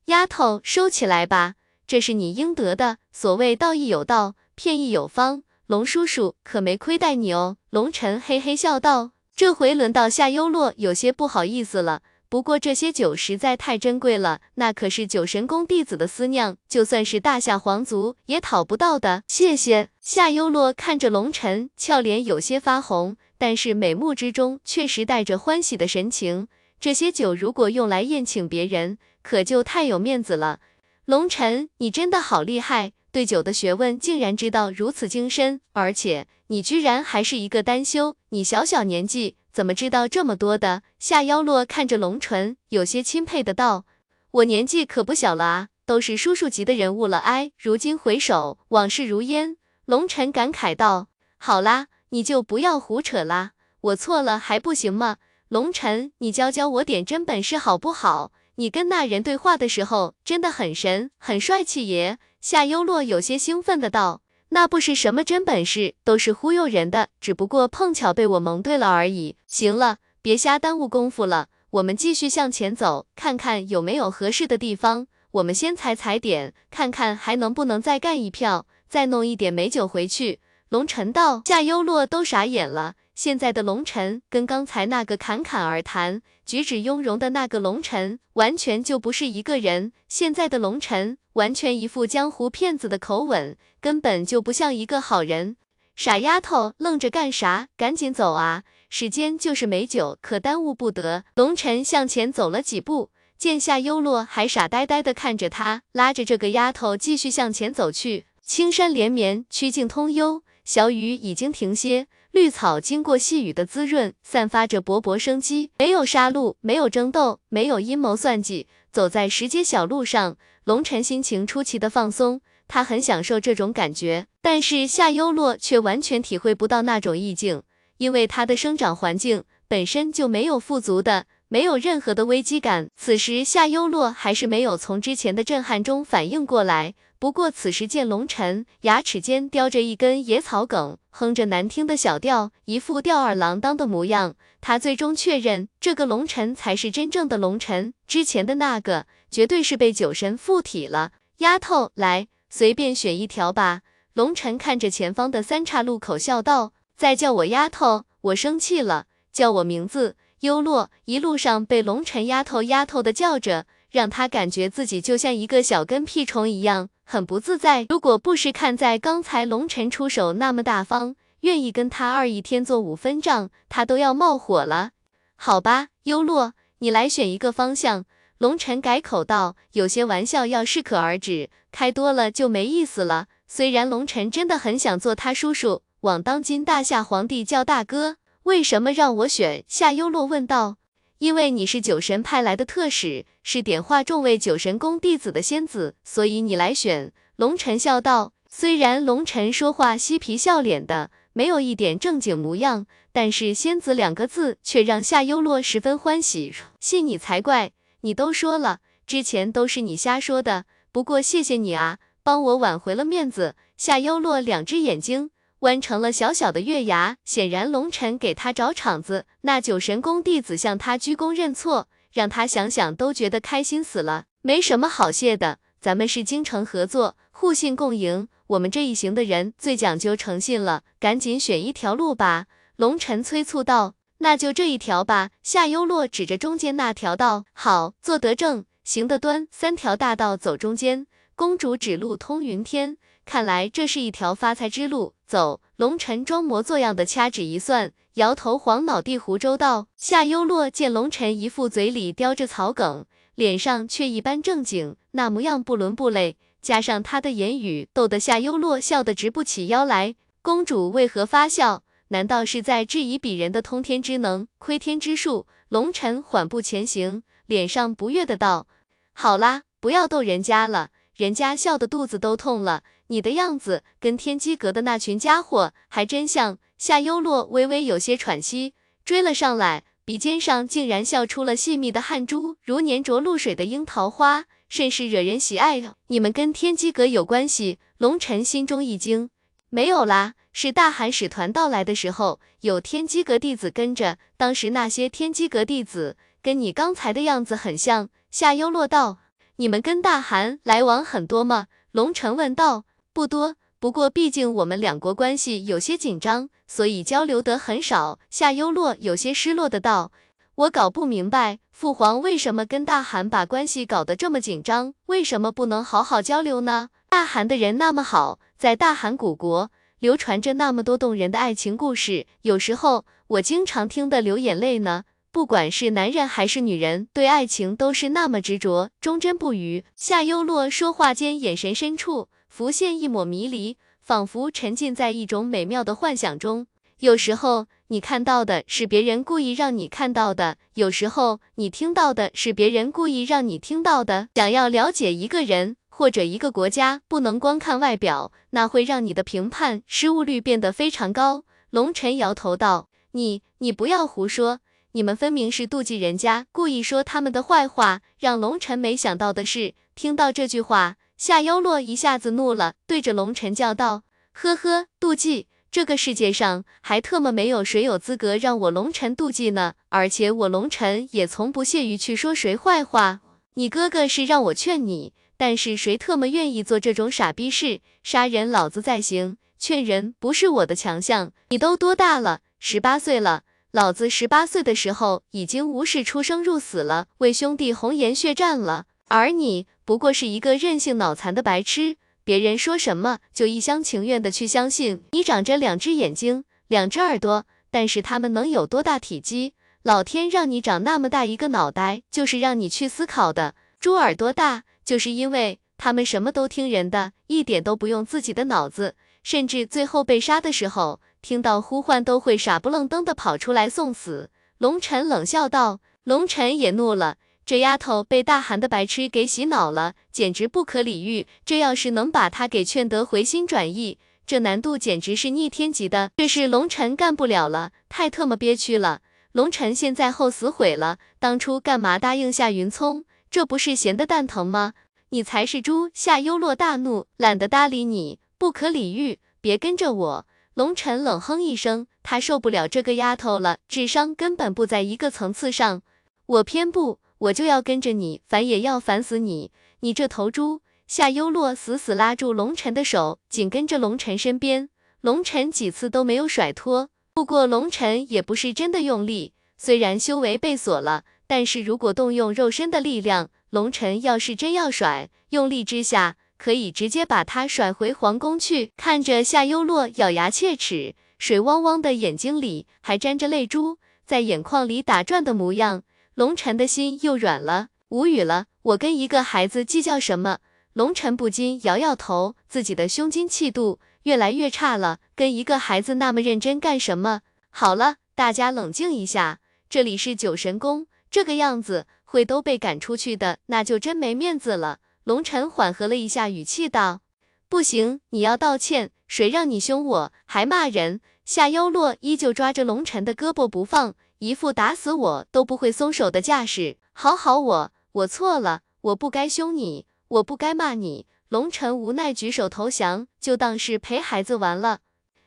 丫头，收起来吧，这是你应得的。所谓道义有道，骗亦有方，龙叔叔可没亏待你哦。龙尘嘿嘿笑道。这回轮到夏幽洛有些不好意思了，不过这些酒实在太珍贵了，那可是九神宫弟子的私酿，就算是大夏皇族也讨不到的。谢谢。夏幽洛看着龙尘，俏脸有些发红，但是美目之中确实带着欢喜的神情。这些酒如果用来宴请别人，可就太有面子了。龙尘，你真的好厉害，对酒的学问竟然知道如此精深，而且你居然还是一个单修，你小小年纪怎么知道这么多的？夏妖洛看着龙纯，有些钦佩的道：“我年纪可不小了啊，都是叔叔级的人物了。”哎，如今回首，往事如烟。龙晨感慨道：“好啦，你就不要胡扯啦，我错了还不行吗？龙晨，你教教我点真本事好不好？你跟那人对话的时候真的很神，很帅气耶。”夏幽洛有些兴奋的道：“那不是什么真本事，都是忽悠人的，只不过碰巧被我蒙对了而已。行了，别瞎耽误功夫了，我们继续向前走，看看有没有合适的地方。我们先踩踩点，看看还能不能再干一票，再弄一点美酒回去。”龙晨道。夏幽洛都傻眼了，现在的龙晨跟刚才那个侃侃而谈、举止雍容的那个龙晨完全就不是一个人。现在的龙晨。完全一副江湖骗子的口吻，根本就不像一个好人。傻丫头，愣着干啥？赶紧走啊！时间就是美酒，可耽误不得。龙晨向前走了几步，见夏幽洛还傻呆呆的看着他，拉着这个丫头继续向前走去。青山连绵，曲径通幽，小雨已经停歇，绿草经过细雨的滋润，散发着勃勃生机。没有杀戮，没有争斗，没有阴谋算计，走在石阶小路上。龙晨心情出奇的放松，他很享受这种感觉，但是夏幽洛却完全体会不到那种意境，因为他的生长环境本身就没有富足的，没有任何的危机感。此时夏幽洛还是没有从之前的震撼中反应过来，不过此时见龙晨牙齿间叼着一根野草梗，哼着难听的小调，一副吊儿郎当的模样，他最终确认这个龙晨才是真正的龙晨，之前的那个。绝对是被酒神附体了，丫头，来，随便选一条吧。龙晨看着前方的三岔路口笑道：“再叫我丫头，我生气了。叫我名字，幽洛。”一路上被龙晨丫头丫头的叫着，让他感觉自己就像一个小跟屁虫一样，很不自在。如果不是看在刚才龙晨出手那么大方，愿意跟他二一天做五分账，他都要冒火了。好吧，幽洛，你来选一个方向。龙晨改口道：“有些玩笑要适可而止，开多了就没意思了。”虽然龙晨真的很想做他叔叔，往当今大夏皇帝叫大哥。为什么让我选？夏幽洛问道。因为你是酒神派来的特使，是点化众位酒神宫弟子的仙子，所以你来选。龙晨笑道。虽然龙晨说话嬉皮笑脸的，没有一点正经模样，但是仙子两个字却让夏幽洛十分欢喜。信你才怪。你都说了，之前都是你瞎说的。不过谢谢你啊，帮我挽回了面子。夏幽洛两只眼睛弯成了小小的月牙，显然龙尘给他找场子。那九神宫弟子向他鞠躬认错，让他想想都觉得开心死了。没什么好谢的，咱们是京城合作，互信共赢。我们这一行的人最讲究诚信了，赶紧选一条路吧。龙尘催促道。那就这一条吧。夏幽洛指着中间那条道，好，坐得正，行得端，三条大道走中间。公主指路通云天，看来这是一条发财之路。走。龙尘装模作样的掐指一算，摇头晃脑地胡诌道。夏幽洛见龙尘一副嘴里叼着草梗，脸上却一般正经，那模样不伦不类，加上他的言语，逗得夏幽洛笑得直不起腰来。公主为何发笑？难道是在质疑鄙人的通天之能、窥天之术？龙尘缓步前行，脸上不悦的道：“好啦，不要逗人家了，人家笑得肚子都痛了。你的样子跟天机阁的那群家伙还真像。”夏幽洛微微有些喘息，追了上来，鼻尖上竟然笑出了细密的汗珠，如粘着露水的樱桃花，甚是惹人喜爱。你们跟天机阁有关系？龙尘心中一惊，没有啦。是大寒使团到来的时候，有天机阁弟子跟着。当时那些天机阁弟子跟你刚才的样子很像。夏幽洛道：“你们跟大韩来往很多吗？”龙城问道：“不多，不过毕竟我们两国关系有些紧张，所以交流得很少。”夏幽洛有些失落的道：“我搞不明白，父皇为什么跟大韩把关系搞得这么紧张？为什么不能好好交流呢？大韩的人那么好，在大韩古国。”流传着那么多动人的爱情故事，有时候我经常听得流眼泪呢。不管是男人还是女人，对爱情都是那么执着，忠贞不渝。夏优洛说话间，眼神深处浮现一抹迷离，仿佛沉浸在一种美妙的幻想中。有时候，你看到的是别人故意让你看到的；有时候，你听到的是别人故意让你听到的。想要了解一个人或者一个国家，不能光看外表，那会让你的评判失误率变得非常高。龙晨摇头道：“你，你不要胡说。”你们分明是妒忌人家，故意说他们的坏话。让龙晨没想到的是，听到这句话，夏优洛一下子怒了，对着龙晨叫道：“呵呵，妒忌！这个世界上还特么没有谁有资格让我龙晨妒忌呢？而且我龙晨也从不屑于去说谁坏话。你哥哥是让我劝你，但是谁特么愿意做这种傻逼事？杀人老子在行，劝人不是我的强项。你都多大了？十八岁了。”老子十八岁的时候已经无视出生入死了，为兄弟红颜血战了，而你不过是一个任性脑残的白痴，别人说什么就一厢情愿的去相信。你长着两只眼睛，两只耳朵，但是他们能有多大体积？老天让你长那么大一个脑袋，就是让你去思考的。猪耳朵大，就是因为他们什么都听人的，一点都不用自己的脑子，甚至最后被杀的时候。听到呼唤都会傻不愣登的跑出来送死。龙晨冷笑道。龙晨也怒了，这丫头被大韩的白痴给洗脑了，简直不可理喻。这要是能把她给劝得回心转意，这难度简直是逆天级的。这事龙晨干不了了，太特么憋屈了。龙晨现在后死悔了，当初干嘛答应夏云聪？这不是闲的蛋疼吗？你才是猪！夏优洛大怒，懒得搭理你，不可理喻，别跟着我。龙晨冷哼一声，他受不了这个丫头了，智商根本不在一个层次上。我偏不，我就要跟着你，烦也要烦死你！你这头猪！夏优洛死死拉住龙晨的手，紧跟着龙晨身边。龙晨几次都没有甩脱，不过龙晨也不是真的用力。虽然修为被锁了，但是如果动用肉身的力量，龙晨要是真要甩，用力之下。可以直接把他甩回皇宫去。看着夏优洛咬牙切齿、水汪汪的眼睛里还沾着泪珠，在眼眶里打转的模样，龙晨的心又软了，无语了。我跟一个孩子计较什么？龙晨不禁摇摇头，自己的胸襟气度越来越差了，跟一个孩子那么认真干什么？好了，大家冷静一下，这里是九神宫，这个样子会都被赶出去的，那就真没面子了。龙晨缓和了一下语气道：“不行，你要道歉。谁让你凶我，还骂人？”夏优洛依旧抓着龙晨的胳膊不放，一副打死我都不会松手的架势。好好，我我错了，我不该凶你，我不该骂你。龙晨无奈举手投降，就当是陪孩子玩了。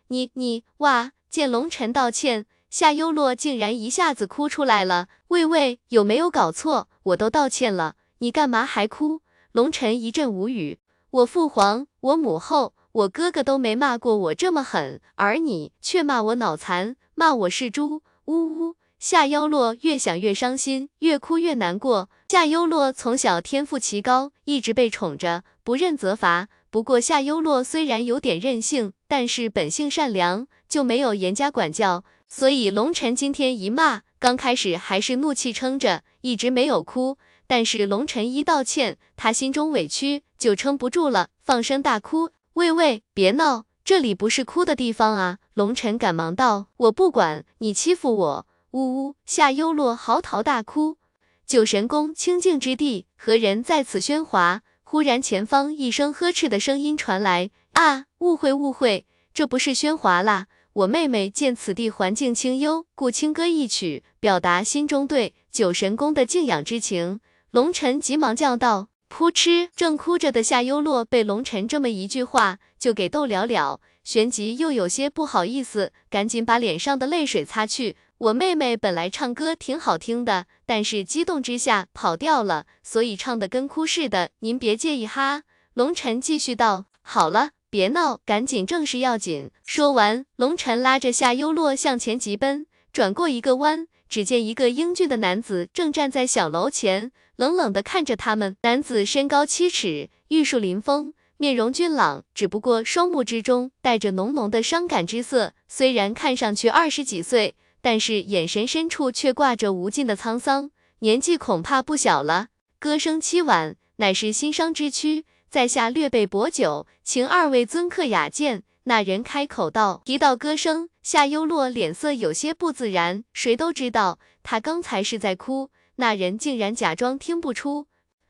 你你哇！见龙晨道歉，夏优洛竟然一下子哭出来了。喂喂，有没有搞错？我都道歉了，你干嘛还哭？龙晨一阵无语，我父皇、我母后、我哥哥都没骂过我这么狠，而你却骂我脑残，骂我是猪，呜呜。夏优洛越想越伤心，越哭越难过。夏优洛从小天赋奇高，一直被宠着，不认责罚。不过夏优洛虽然有点任性，但是本性善良，就没有严加管教。所以龙晨今天一骂，刚开始还是怒气撑着，一直没有哭。但是龙晨一道歉，他心中委屈就撑不住了，放声大哭。喂喂，别闹，这里不是哭的地方啊！龙晨赶忙道：“我不管你欺负我。”呜呜，夏优洛嚎啕大哭。九神宫清静之地，何人在此喧哗？忽然前方一声呵斥的声音传来：“啊，误会误会，这不是喧哗啦！我妹妹见此地环境清幽，故轻歌一曲，表达心中对九神宫的敬仰之情。”龙晨急忙叫道：“扑哧！”正哭着的夏优洛被龙晨这么一句话就给逗了了，旋即又有些不好意思，赶紧把脸上的泪水擦去。我妹妹本来唱歌挺好听的，但是激动之下跑调了，所以唱的跟哭似的，您别介意哈。龙晨继续道：“好了，别闹，赶紧正事要紧。”说完，龙晨拉着夏优洛向前疾奔，转过一个弯，只见一个英俊的男子正站在小楼前。冷冷地看着他们，男子身高七尺，玉树临风，面容俊朗，只不过双目之中带着浓浓的伤感之色。虽然看上去二十几岁，但是眼神深处却挂着无尽的沧桑，年纪恐怕不小了。歌声凄婉，乃是心伤之躯。在下略备薄酒，请二位尊客雅见。那人开口道：“提到歌声，夏优洛脸色有些不自然。谁都知道他刚才是在哭，那人竟然假装听不出。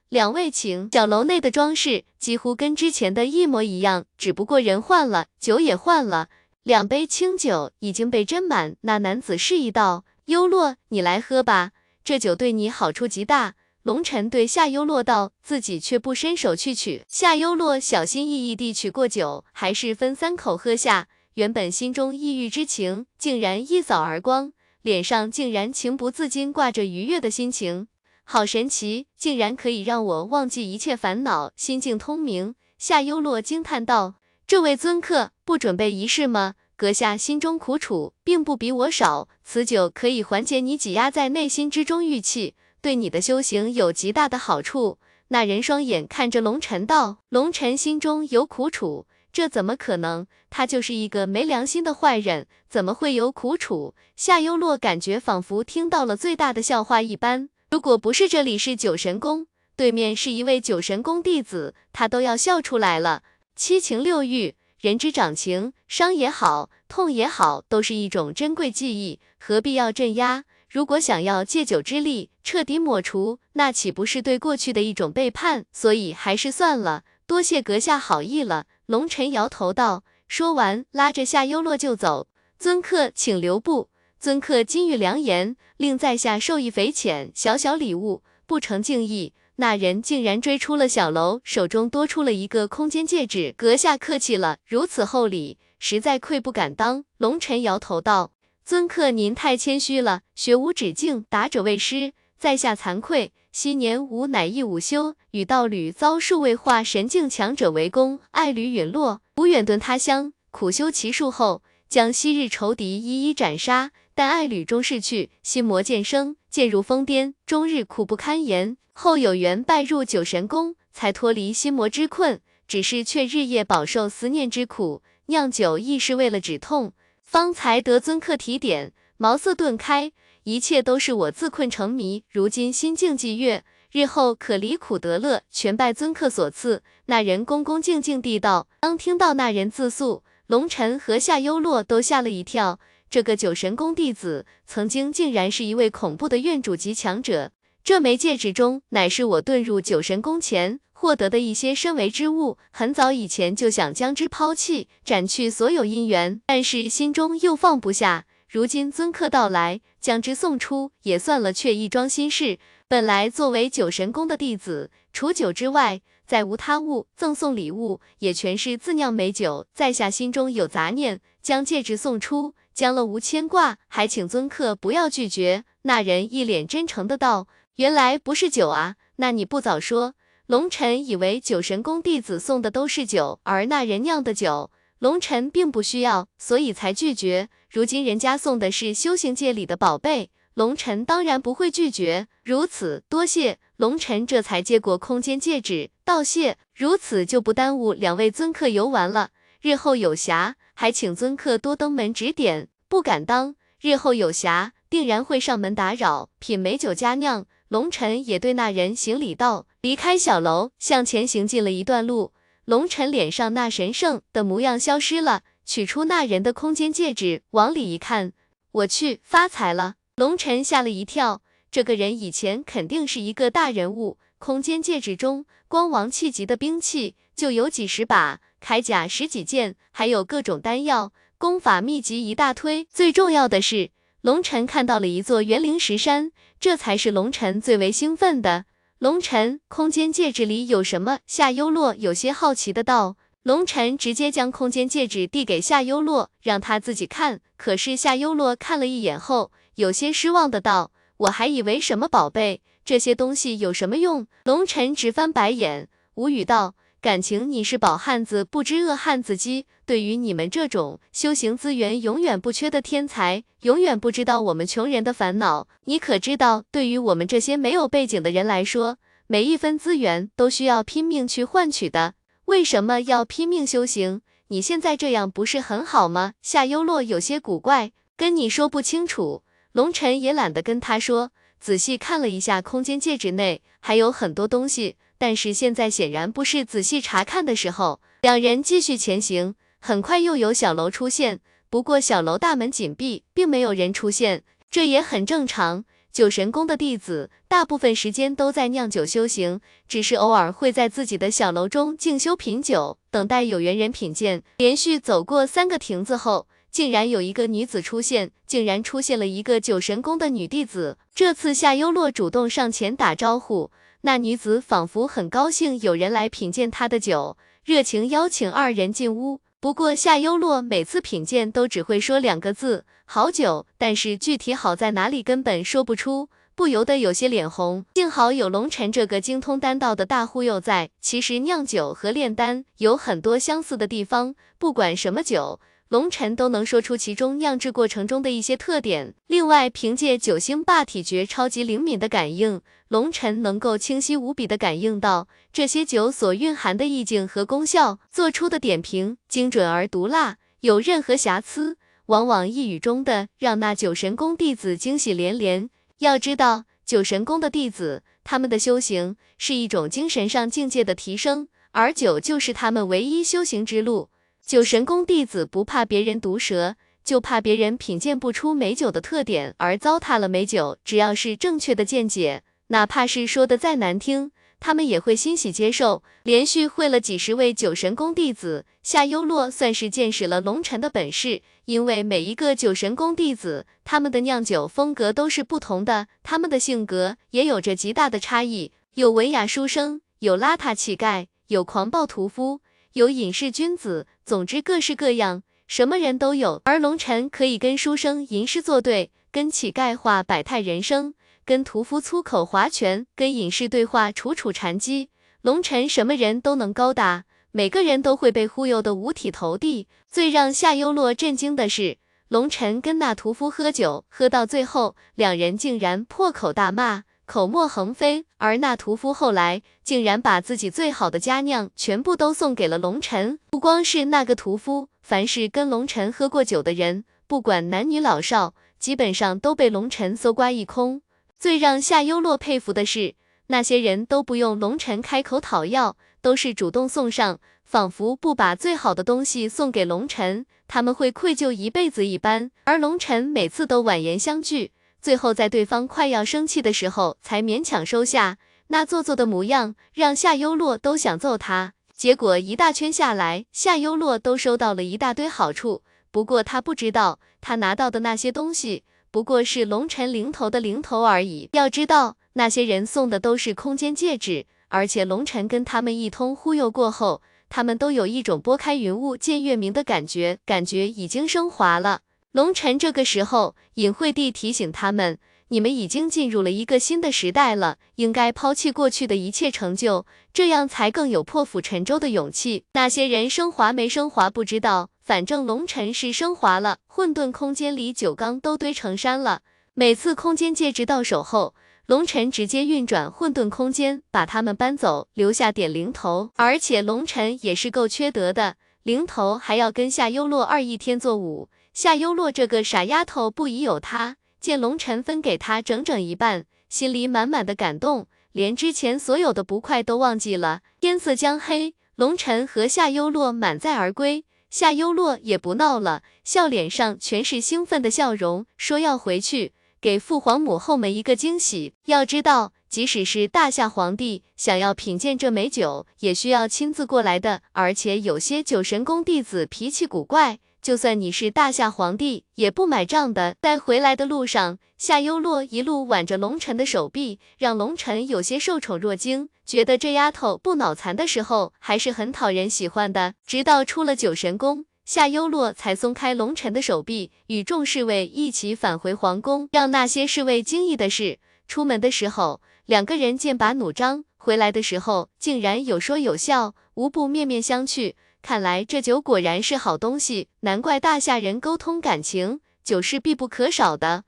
两位请。”小楼内的装饰几乎跟之前的一模一样，只不过人换了，酒也换了。两杯清酒已经被斟满。那男子示意道：“优洛，你来喝吧，这酒对你好处极大。”龙晨对夏优洛道，自己却不伸手去取。夏优洛小心翼翼地取过酒，还是分三口喝下。原本心中抑郁之情，竟然一扫而光，脸上竟然情不自禁挂着愉悦的心情。好神奇，竟然可以让我忘记一切烦恼，心境通明。夏优洛惊叹道：“这位尊客不准备一试吗？阁下心中苦楚并不比我少，此酒可以缓解你挤压在内心之中郁气。”对你的修行有极大的好处。那人双眼看着龙尘道：“龙尘心中有苦楚，这怎么可能？他就是一个没良心的坏人，怎么会有苦楚？”夏幽洛感觉仿佛听到了最大的笑话一般。如果不是这里是九神宫，对面是一位九神宫弟子，他都要笑出来了。七情六欲，人之长情，伤也好，痛也好，都是一种珍贵记忆，何必要镇压？如果想要借酒之力彻底抹除，那岂不是对过去的一种背叛？所以还是算了，多谢阁下好意了。龙尘摇头道，说完拉着夏幽洛就走。尊客请留步，尊客金玉良言，令在下受益匪浅，小小礼物不成敬意。那人竟然追出了小楼，手中多出了一个空间戒指。阁下客气了，如此厚礼，实在愧不敢当。龙尘摇头道。尊客，您太谦虚了。学无止境，达者为师，在下惭愧。昔年吾乃一午休，与道侣遭数位化神境强者围攻，爱侣陨落，吾远遁他乡，苦修奇术后，将昔日仇敌一一斩杀。但爱侣终逝去，心魔渐生，渐入疯癫，终日苦不堪言。后有缘拜入九神宫，才脱离心魔之困，只是却日夜饱受思念之苦，酿酒亦是为了止痛。方才得尊客提点，茅塞顿开，一切都是我自困成迷，如今心境既悦，日后可离苦得乐，全拜尊客所赐。那人恭恭敬敬地道。当听到那人自诉，龙尘和夏幽洛都吓了一跳。这个九神宫弟子，曾经竟然是一位恐怖的院主级强者。这枚戒指中，乃是我遁入九神宫前。获得的一些身为之物，很早以前就想将之抛弃，斩去所有因缘，但是心中又放不下。如今尊客到来，将之送出，也算了却一桩心事。本来作为九神宫的弟子，除酒之外，再无他物，赠送礼物也全是自酿美酒。在下心中有杂念，将戒指送出，将了无牵挂，还请尊客不要拒绝。那人一脸真诚的道：“原来不是酒啊，那你不早说。”龙尘以为九神宫弟子送的都是酒，而那人酿的酒，龙尘并不需要，所以才拒绝。如今人家送的是修行界里的宝贝，龙尘当然不会拒绝。如此，多谢。龙尘这才接过空间戒指，道谢。如此就不耽误两位尊客游玩了。日后有暇，还请尊客多登门指点。不敢当，日后有暇，定然会上门打扰，品美酒佳酿。龙尘也对那人行礼道。离开小楼，向前行进了一段路，龙尘脸上那神圣的模样消失了，取出那人的空间戒指，往里一看，我去，发财了！龙尘吓了一跳，这个人以前肯定是一个大人物。空间戒指中，光王气级的兵器就有几十把，铠甲十几件，还有各种丹药、功法秘籍一大堆。最重要的是，龙尘看到了一座元灵石山，这才是龙尘最为兴奋的。龙尘，空间戒指里有什么？夏幽洛有些好奇的道。龙尘直接将空间戒指递给夏幽洛，让他自己看。可是夏幽洛看了一眼后，有些失望的道：“我还以为什么宝贝，这些东西有什么用？”龙尘直翻白眼，无语道。感情你是饱汉子不知饿汉子饥。对于你们这种修行资源永远不缺的天才，永远不知道我们穷人的烦恼。你可知道，对于我们这些没有背景的人来说，每一分资源都需要拼命去换取的。为什么要拼命修行？你现在这样不是很好吗？夏幽洛有些古怪。跟你说不清楚。龙晨也懒得跟他说，仔细看了一下空间戒指内还有很多东西，但是现在显然不是仔细查看的时候。两人继续前行，很快又有小楼出现，不过小楼大门紧闭，并没有人出现，这也很正常。酒神宫的弟子大部分时间都在酿酒修行，只是偶尔会在自己的小楼中静修品酒，等待有缘人品鉴。连续走过三个亭子后，竟然有一个女子出现，竟然出现了一个酒神宫的女弟子。这次夏优洛主动上前打招呼，那女子仿佛很高兴有人来品鉴她的酒，热情邀请二人进屋。不过夏优洛每次品鉴都只会说两个字“好酒”，但是具体好在哪里根本说不出，不由得有些脸红。幸好有龙晨这个精通丹道的大忽悠在。其实酿酒和炼丹有很多相似的地方，不管什么酒。龙晨都能说出其中酿制过程中的一些特点。另外，凭借九星霸体诀超级灵敏的感应，龙晨能够清晰无比的感应到这些酒所蕴含的意境和功效，做出的点评精准而毒辣，有任何瑕疵，往往一语中的让那九神宫弟子惊喜连连。要知道，九神宫的弟子，他们的修行是一种精神上境界的提升，而酒就是他们唯一修行之路。酒神宫弟子不怕别人毒舌，就怕别人品鉴不出美酒的特点而糟蹋了美酒。只要是正确的见解，哪怕是说的再难听，他们也会欣喜接受。连续会了几十位酒神宫弟子，夏优洛算是见识了龙尘的本事。因为每一个酒神宫弟子，他们的酿酒风格都是不同的，他们的性格也有着极大的差异，有文雅书生，有邋遢乞丐，有狂暴屠夫。有隐士君子，总之各式各样，什么人都有。而龙尘可以跟书生吟诗作对，跟乞丐话百态人生，跟屠夫粗口划拳，跟隐士对话楚楚禅机。龙尘什么人都能勾搭，每个人都会被忽悠的五体投地。最让夏优洛震惊的是，龙尘跟那屠夫喝酒，喝到最后，两人竟然破口大骂。口沫横飞，而那屠夫后来竟然把自己最好的佳酿全部都送给了龙尘。不光是那个屠夫，凡是跟龙尘喝过酒的人，不管男女老少，基本上都被龙尘搜刮一空。最让夏优洛佩服的是，那些人都不用龙尘开口讨要，都是主动送上，仿佛不把最好的东西送给龙尘，他们会愧疚一辈子一般。而龙尘每次都婉言相拒。最后，在对方快要生气的时候，才勉强收下那做作的模样，让夏优洛都想揍他。结果一大圈下来，夏优洛都收到了一大堆好处。不过他不知道，他拿到的那些东西不过是龙尘零头的零头而已。要知道，那些人送的都是空间戒指，而且龙尘跟他们一通忽悠过后，他们都有一种拨开云雾见月明的感觉，感觉已经升华了。龙晨这个时候隐晦地提醒他们：“你们已经进入了一个新的时代了，应该抛弃过去的一切成就，这样才更有破釜沉舟的勇气。”那些人升华没升华不知道，反正龙晨是升华了。混沌空间里酒缸都堆成山了。每次空间戒指到手后，龙晨直接运转混沌空间把他们搬走，留下点零头。而且龙晨也是够缺德的，零头还要跟夏优洛二一天做五。夏优洛这个傻丫头不疑有他，见龙尘分给他整整一半，心里满满的感动，连之前所有的不快都忘记了。天色将黑，龙尘和夏优洛满载而归，夏优洛也不闹了，笑脸上全是兴奋的笑容，说要回去给父皇母后们一个惊喜。要知道，即使是大夏皇帝想要品鉴这美酒，也需要亲自过来的，而且有些酒神宫弟子脾气古怪。就算你是大夏皇帝，也不买账的。在回来的路上，夏优洛一路挽着龙晨的手臂，让龙晨有些受宠若惊，觉得这丫头不脑残的时候，还是很讨人喜欢的。直到出了九神宫，夏优洛才松开龙晨的手臂，与众侍卫一起返回皇宫。让那些侍卫惊异的是，出门的时候，两个人剑拔弩张，回来的时候，竟然有说有笑，无不面面相觑。看来这酒果然是好东西，难怪大夏人沟通感情，酒是必不可少的。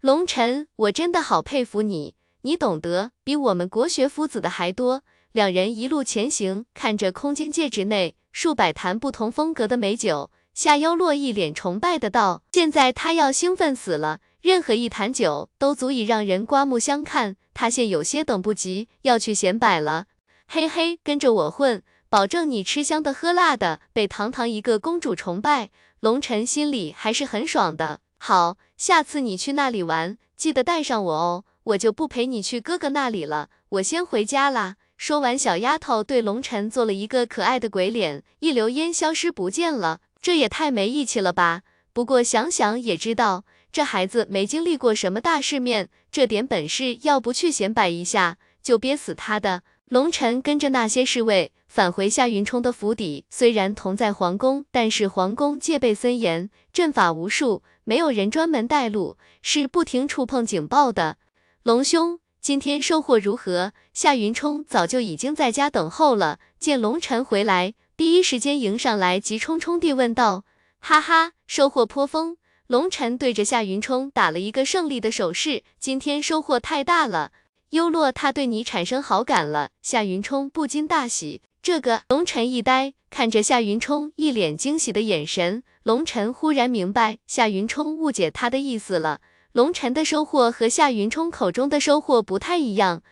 龙尘，我真的好佩服你，你懂得比我们国学夫子的还多。两人一路前行，看着空间戒指内数百坛不同风格的美酒，夏优洛一脸崇拜的道：“现在他要兴奋死了，任何一坛酒都足以让人刮目相看，他现有些等不及要去显摆了。嘿嘿，跟着我混，保证你吃香的喝辣的，被堂堂一个公主崇拜，龙晨心里还是很爽的。好，下次你去那里玩，记得带上我哦，我就不陪你去哥哥那里了，我先回家啦。”说完，小丫头对龙晨做了一个可爱的鬼脸，一溜烟消失不见了。这也太没义气了吧！不过想想也知道，这孩子没经历过什么大世面，这点本事要不去显摆一下，就憋死他的。龙晨跟着那些侍卫返回夏云冲的府邸，虽然同在皇宫，但是皇宫戒备森严，阵法无数，没有人专门带路，是不停触碰警报的。龙兄。今天收获如何？夏云冲早就已经在家等候了，见龙晨回来，第一时间迎上来，急冲冲地问道：“哈哈，收获颇丰。”龙晨对着夏云冲打了一个胜利的手势，今天收获太大了，优洛他对你产生好感了。夏云冲不禁大喜。这个龙晨一呆，看着夏云冲一脸惊喜的眼神，龙晨忽然明白夏云冲误解他的意思了。龙晨的收获和夏云冲口中的收获不太一样，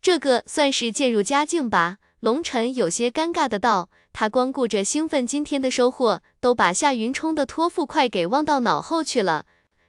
这个算是渐入佳境吧。龙晨有些尴尬的道，他光顾着兴奋今天的收获，都把夏云冲的托付快给忘到脑后去了。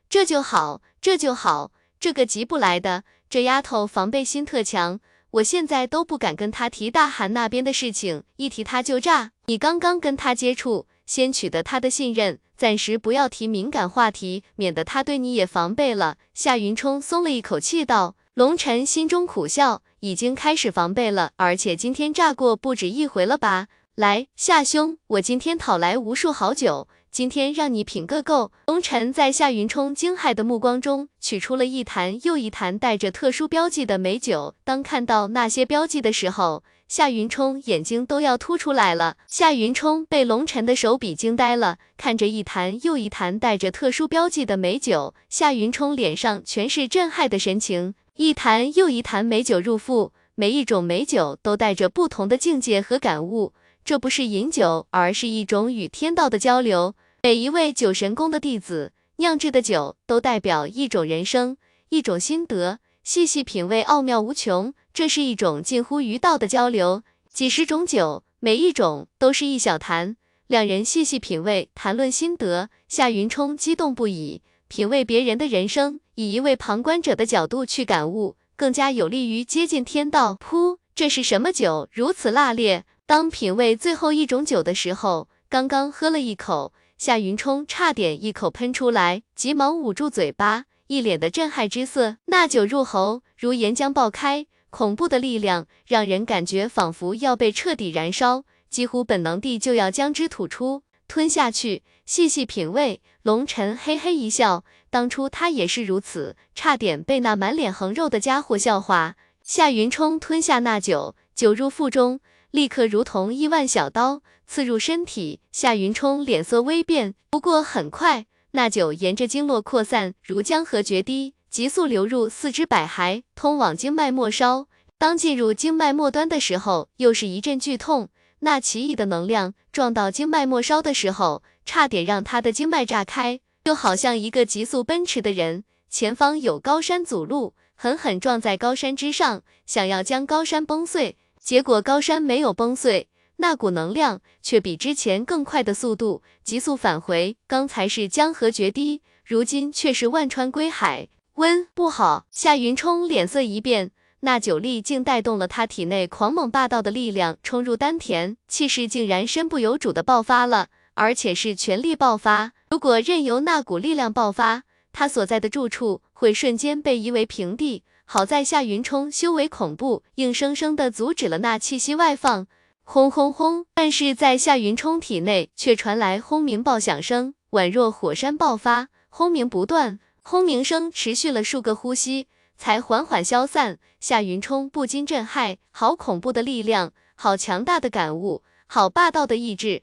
这就好，这就好，这个急不来的，这丫头防备心特强，我现在都不敢跟他提大韩那边的事情，一提他就炸。你刚刚跟他接触。先取得他的信任，暂时不要提敏感话题，免得他对你也防备了。夏云冲松了一口气道。龙晨心中苦笑，已经开始防备了，而且今天炸过不止一回了吧？来，夏兄，我今天讨来无数好酒，今天让你品个够。龙晨在夏云冲惊骇的目光中，取出了一坛又一坛带着特殊标记的美酒。当看到那些标记的时候，夏云冲眼睛都要凸出来了，夏云冲被龙晨的手笔惊呆了，看着一坛又一坛带着特殊标记的美酒，夏云冲脸上全是震撼的神情。一坛又一坛美酒入腹，每一种美酒都带着不同的境界和感悟，这不是饮酒，而是一种与天道的交流。每一位酒神宫的弟子酿制的酒，都代表一种人生，一种心得。细细品味，奥妙无穷。这是一种近乎于道的交流。几十种酒，每一种都是一小坛。两人细细品味，谈论心得。夏云冲激动不已，品味别人的人生，以一位旁观者的角度去感悟，更加有利于接近天道。噗，这是什么酒？如此辣烈。当品味最后一种酒的时候，刚刚喝了一口，夏云冲差点一口喷出来，急忙捂住嘴巴。一脸的震撼之色，那酒入喉如岩浆爆开，恐怖的力量让人感觉仿佛要被彻底燃烧，几乎本能地就要将之吐出吞下去。细细品味，龙尘嘿嘿一笑，当初他也是如此，差点被那满脸横肉的家伙笑话。夏云冲吞下那酒，酒入腹中，立刻如同亿万小刀刺入身体。夏云冲脸色微变，不过很快。那酒沿着经络扩散，如江河决堤，急速流入四肢百骸，通往经脉末梢。当进入经脉末端的时候，又是一阵剧痛。那奇异的能量撞到经脉末梢的时候，差点让他的经脉炸开，就好像一个急速奔驰的人，前方有高山阻路，狠狠撞在高山之上，想要将高山崩碎，结果高山没有崩碎。那股能量却比之前更快的速度急速返回，刚才是江河决堤，如今却是万川归海。温不好，夏云冲脸色一变，那酒力竟带动了他体内狂猛霸道的力量冲入丹田，气势竟然身不由主的爆发了，而且是全力爆发。如果任由那股力量爆发，他所在的住处会瞬间被夷为平地。好在夏云冲修为恐怖，硬生生的阻止了那气息外放。轰轰轰！但是在夏云冲体内却传来轰鸣爆响声，宛若火山爆发，轰鸣不断。轰鸣声持续了数个呼吸，才缓缓消散。夏云冲不禁震撼：好恐怖的力量，好强大的感悟，好霸道的意志。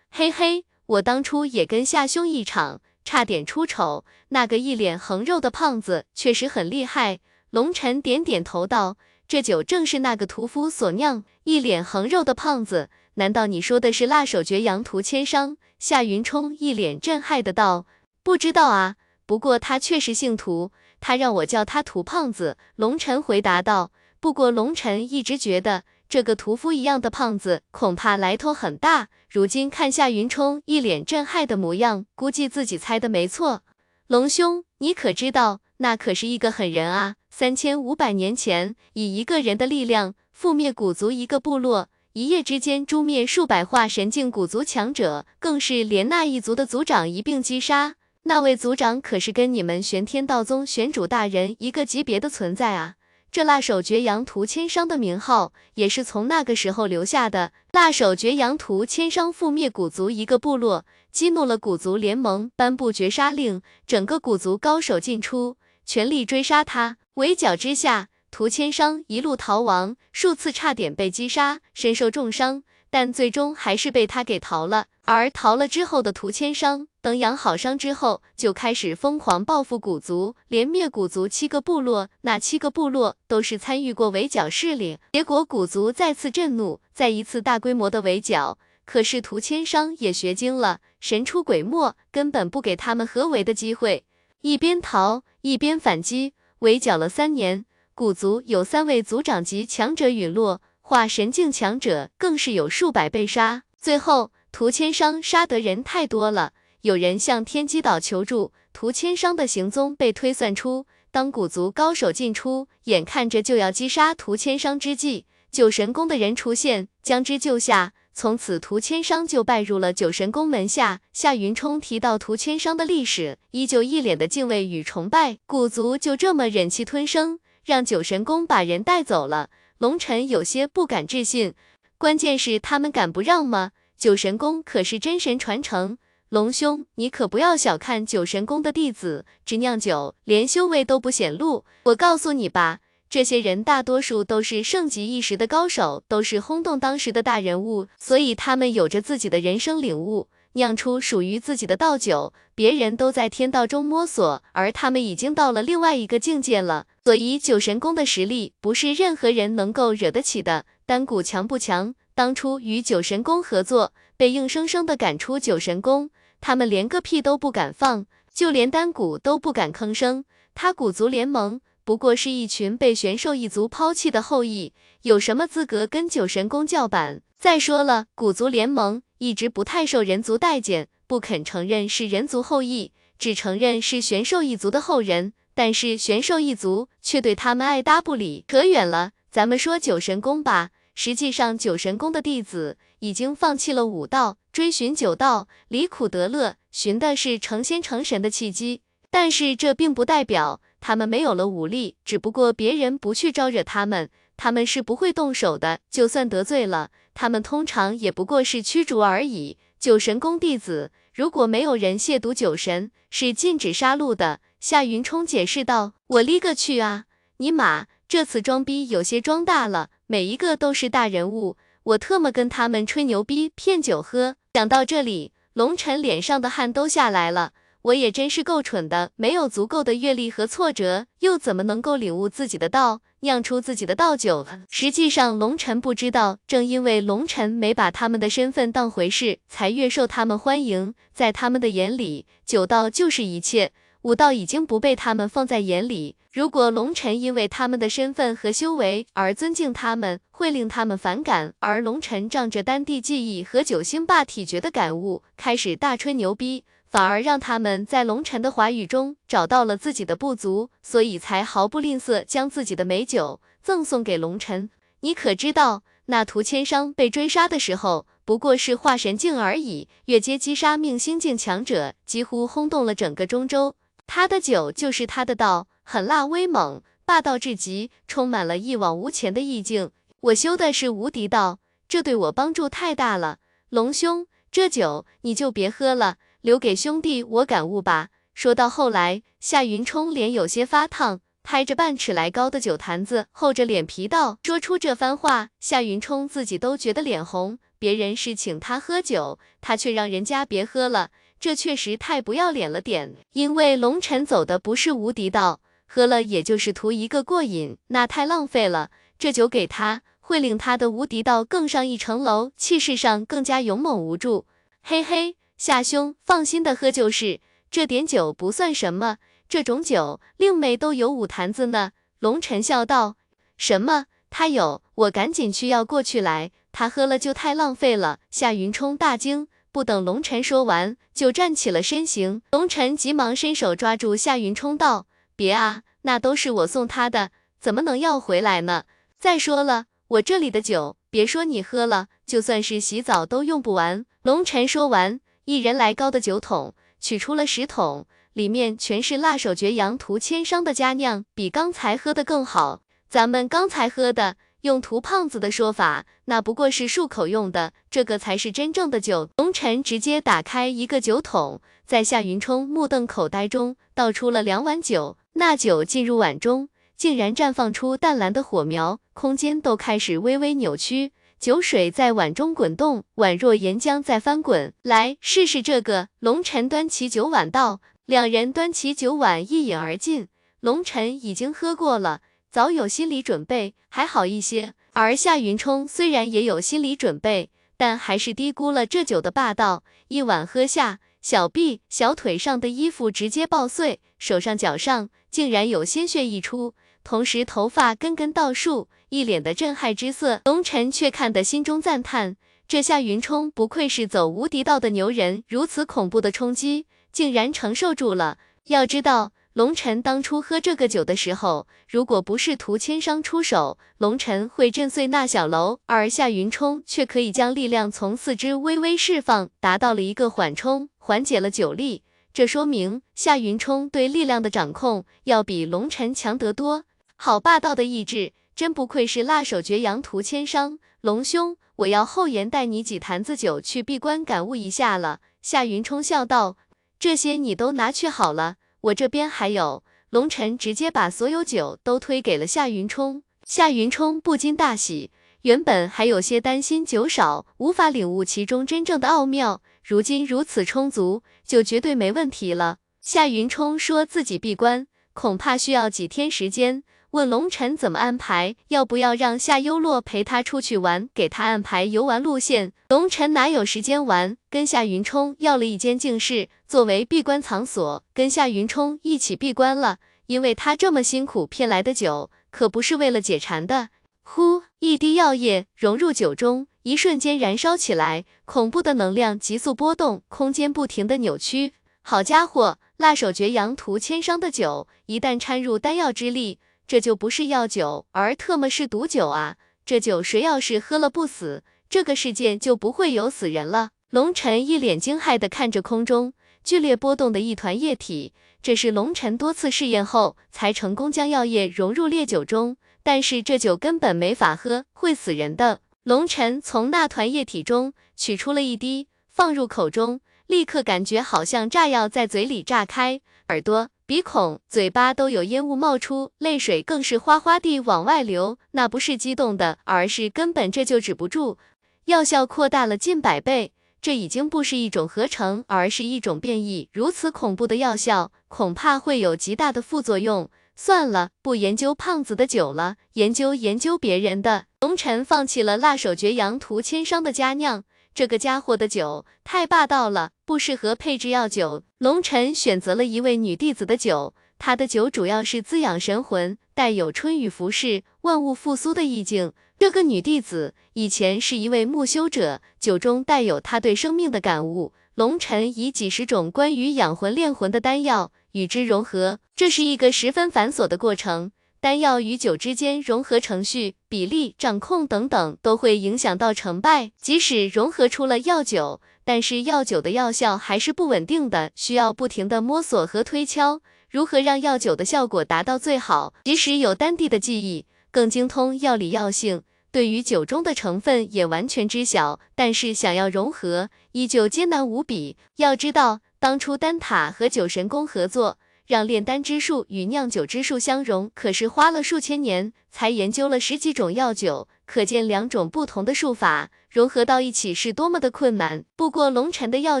嘿嘿，我当初也跟夏兄一场，差点出丑。那个一脸横肉的胖子确实很厉害。龙晨点点头道。这酒正是那个屠夫所酿。一脸横肉的胖子，难道你说的是辣手绝阳屠千商？夏云冲一脸震撼的道：“不知道啊，不过他确实姓屠，他让我叫他屠胖子。”龙尘回答道。不过龙尘一直觉得这个屠夫一样的胖子恐怕来头很大，如今看夏云冲一脸震撼的模样，估计自己猜的没错。龙兄，你可知道，那可是一个狠人啊！三千五百年前，以一个人的力量。覆灭古族一个部落，一夜之间诛灭数百化神境古族强者，更是连那一族的族长一并击杀。那位族长可是跟你们玄天道宗玄主大人一个级别的存在啊！这辣手绝阳屠千商的名号也是从那个时候留下的。辣手绝阳屠千商覆灭古族一个部落，激怒了古族联盟，颁布绝杀令，整个古族高手进出，全力追杀他。围剿之下。屠千商一路逃亡，数次差点被击杀，身受重伤，但最终还是被他给逃了。而逃了之后的屠千商，等养好伤之后，就开始疯狂报复古族，连灭古族七个部落。那七个部落都是参与过围剿势力，结果古族再次震怒，再一次大规模的围剿。可是屠千商也学精了，神出鬼没，根本不给他们合围的机会，一边逃一边反击，围剿了三年。古族有三位族长级强者陨落，化神境强者更是有数百被杀。最后，屠千商杀得人太多了，有人向天机岛求助，屠千商的行踪被推算出。当古族高手进出，眼看着就要击杀屠千商之际，九神宫的人出现，将之救下。从此，屠千商就拜入了九神宫门下。夏云冲提到屠千商的历史，依旧一脸的敬畏与崇拜。古族就这么忍气吞声。让九神宫把人带走了，龙尘有些不敢置信。关键是他们敢不让吗？九神宫可是真神传承，龙兄，你可不要小看九神宫的弟子，只酿酒，连修为都不显露。我告诉你吧，这些人大多数都是盛极一时的高手，都是轰动当时的大人物，所以他们有着自己的人生领悟。酿出属于自己的道酒，别人都在天道中摸索，而他们已经到了另外一个境界了。所以九神宫的实力不是任何人能够惹得起的。丹谷强不强？当初与九神宫合作，被硬生生的赶出九神宫，他们连个屁都不敢放，就连丹谷都不敢吭声。他古族联盟不过是一群被玄兽一族抛弃的后裔，有什么资格跟九神宫叫板？再说了，古族联盟。一直不太受人族待见，不肯承认是人族后裔，只承认是玄兽一族的后人。但是玄兽一族却对他们爱搭不理。扯远了，咱们说九神宫吧。实际上，九神宫的弟子已经放弃了武道，追寻九道，离苦得乐，寻的是成仙成神的契机。但是这并不代表他们没有了武力，只不过别人不去招惹他们。他们是不会动手的，就算得罪了，他们通常也不过是驱逐而已。九神宫弟子，如果没有人亵渎九神，是禁止杀戮的。夏云冲解释道：“我勒个去啊！尼玛，这次装逼有些装大了，每一个都是大人物，我特么跟他们吹牛逼骗酒喝。”讲到这里，龙尘脸上的汗都下来了。我也真是够蠢的，没有足够的阅历和挫折，又怎么能够领悟自己的道，酿出自己的道酒？实际上，龙尘不知道，正因为龙尘没把他们的身份当回事，才越受他们欢迎。在他们的眼里，酒道就是一切，武道已经不被他们放在眼里。如果龙尘因为他们的身份和修为而尊敬他们，会令他们反感。而龙尘仗着丹地记忆和九星霸体诀的感悟，开始大吹牛逼。反而让他们在龙尘的话语中找到了自己的不足，所以才毫不吝啬将自己的美酒赠送给龙尘。你可知道，那屠千商被追杀的时候，不过是化神境而已，越阶击杀命星境强者，几乎轰动了整个中州。他的酒就是他的道，狠辣威猛，霸道至极，充满了一往无前的意境。我修的是无敌道，这对我帮助太大了。龙兄，这酒你就别喝了。留给兄弟我感悟吧。说到后来，夏云冲脸有些发烫，拍着半尺来高的酒坛子，厚着脸皮道：“说出这番话，夏云冲自己都觉得脸红。别人是请他喝酒，他却让人家别喝了，这确实太不要脸了点。因为龙尘走的不是无敌道，喝了也就是图一个过瘾，那太浪费了。这酒给他，会令他的无敌道更上一层楼，气势上更加勇猛无助。嘿嘿，夏兄，放心的喝就是，这点酒不算什么，这种酒令妹都有五坛子呢。龙晨笑道：“什么？他有？我赶紧去要过去来，他喝了就太浪费了。”夏云冲大惊。不等龙晨说完，就站起了身形。龙晨急忙伸手抓住夏云冲道：“别啊，那都是我送他的，怎么能要回来呢？再说了，我这里的酒，别说你喝了，就算是洗澡都用不完。”龙晨说完，一人来高的酒桶取出了十桶，里面全是辣手绝阳涂千商的佳酿，比刚才喝的更好。咱们刚才喝的。用涂胖子的说法，那不过是漱口用的，这个才是真正的酒。龙晨直接打开一个酒桶，在夏云冲目瞪口呆中倒出了两碗酒。那酒进入碗中，竟然绽放出淡蓝的火苗，空间都开始微微扭曲，酒水在碗中滚动，宛若岩浆在翻滚。来试试这个。龙晨端起酒碗道，两人端起酒碗一饮而尽。龙晨已经喝过了。早有心理准备，还好一些。而夏云冲虽然也有心理准备，但还是低估了这酒的霸道。一碗喝下，小臂、小腿上的衣服直接爆碎，手上、脚上竟然有鲜血溢出，同时头发根根倒竖，一脸的震撼之色。龙晨却看得心中赞叹：这夏云冲不愧是走无敌道的牛人，如此恐怖的冲击，竟然承受住了。要知道。龙晨当初喝这个酒的时候，如果不是涂千商出手，龙晨会震碎那小楼，而夏云冲却可以将力量从四肢微微释放，达到了一个缓冲，缓解了酒力。这说明夏云冲对力量的掌控要比龙晨强得多。好霸道的意志，真不愧是辣手绝阳涂千商。龙兄，我要后言带你几坛子酒去闭关感悟一下了。夏云冲笑道：“这些你都拿去好了。”我这边还有，龙晨直接把所有酒都推给了夏云冲，夏云冲不禁大喜，原本还有些担心酒少，无法领悟其中真正的奥妙，如今如此充足，就绝对没问题了。夏云冲说自己闭关，恐怕需要几天时间。问龙晨怎么安排，要不要让夏幽洛陪他出去玩，给他安排游玩路线？龙晨哪有时间玩，跟夏云冲要了一间静室作为闭关场所，跟夏云冲一起闭关了。因为他这么辛苦骗来的酒，可不是为了解馋的。呼，一滴药液融入酒中，一瞬间燃烧起来，恐怖的能量急速波动，空间不停的扭曲。好家伙，辣手绝阳涂千商的酒，一旦掺入丹药之力。这就不是药酒，而特么是毒酒啊！这酒谁要是喝了不死，这个世界就不会有死人了。龙晨一脸惊骇的看着空中剧烈波动的一团液体，这是龙晨多次试验后才成功将药液融入烈酒中，但是这酒根本没法喝，会死人的。龙晨从那团液体中取出了一滴，放入口中，立刻感觉好像炸药在嘴里炸开，耳朵。鼻孔、嘴巴都有烟雾冒出，泪水更是哗哗地往外流。那不是激动的，而是根本这就止不住。药效扩大了近百倍，这已经不是一种合成，而是一种变异。如此恐怖的药效，恐怕会有极大的副作用。算了，不研究胖子的酒了，研究研究别人的。龙晨放弃了辣手绝阳涂千商的佳酿。这个家伙的酒太霸道了，不适合配制药酒。龙晨选择了一位女弟子的酒，她的酒主要是滋养神魂，带有春雨服饰、万物复苏的意境。这个女弟子以前是一位木修者，酒中带有她对生命的感悟。龙晨以几十种关于养魂炼魂的丹药与之融合，这是一个十分繁琐的过程。丹药与酒之间融合程序、比例、掌控等等，都会影响到成败。即使融合出了药酒，但是药酒的药效还是不稳定的，需要不停的摸索和推敲，如何让药酒的效果达到最好。即使有丹帝的记忆，更精通药理药性，对于酒中的成分也完全知晓，但是想要融合，依旧艰难无比。要知道，当初丹塔和酒神宫合作。让炼丹之术与酿酒之术相融，可是花了数千年才研究了十几种药酒，可见两种不同的术法融合到一起是多么的困难。不过龙晨的药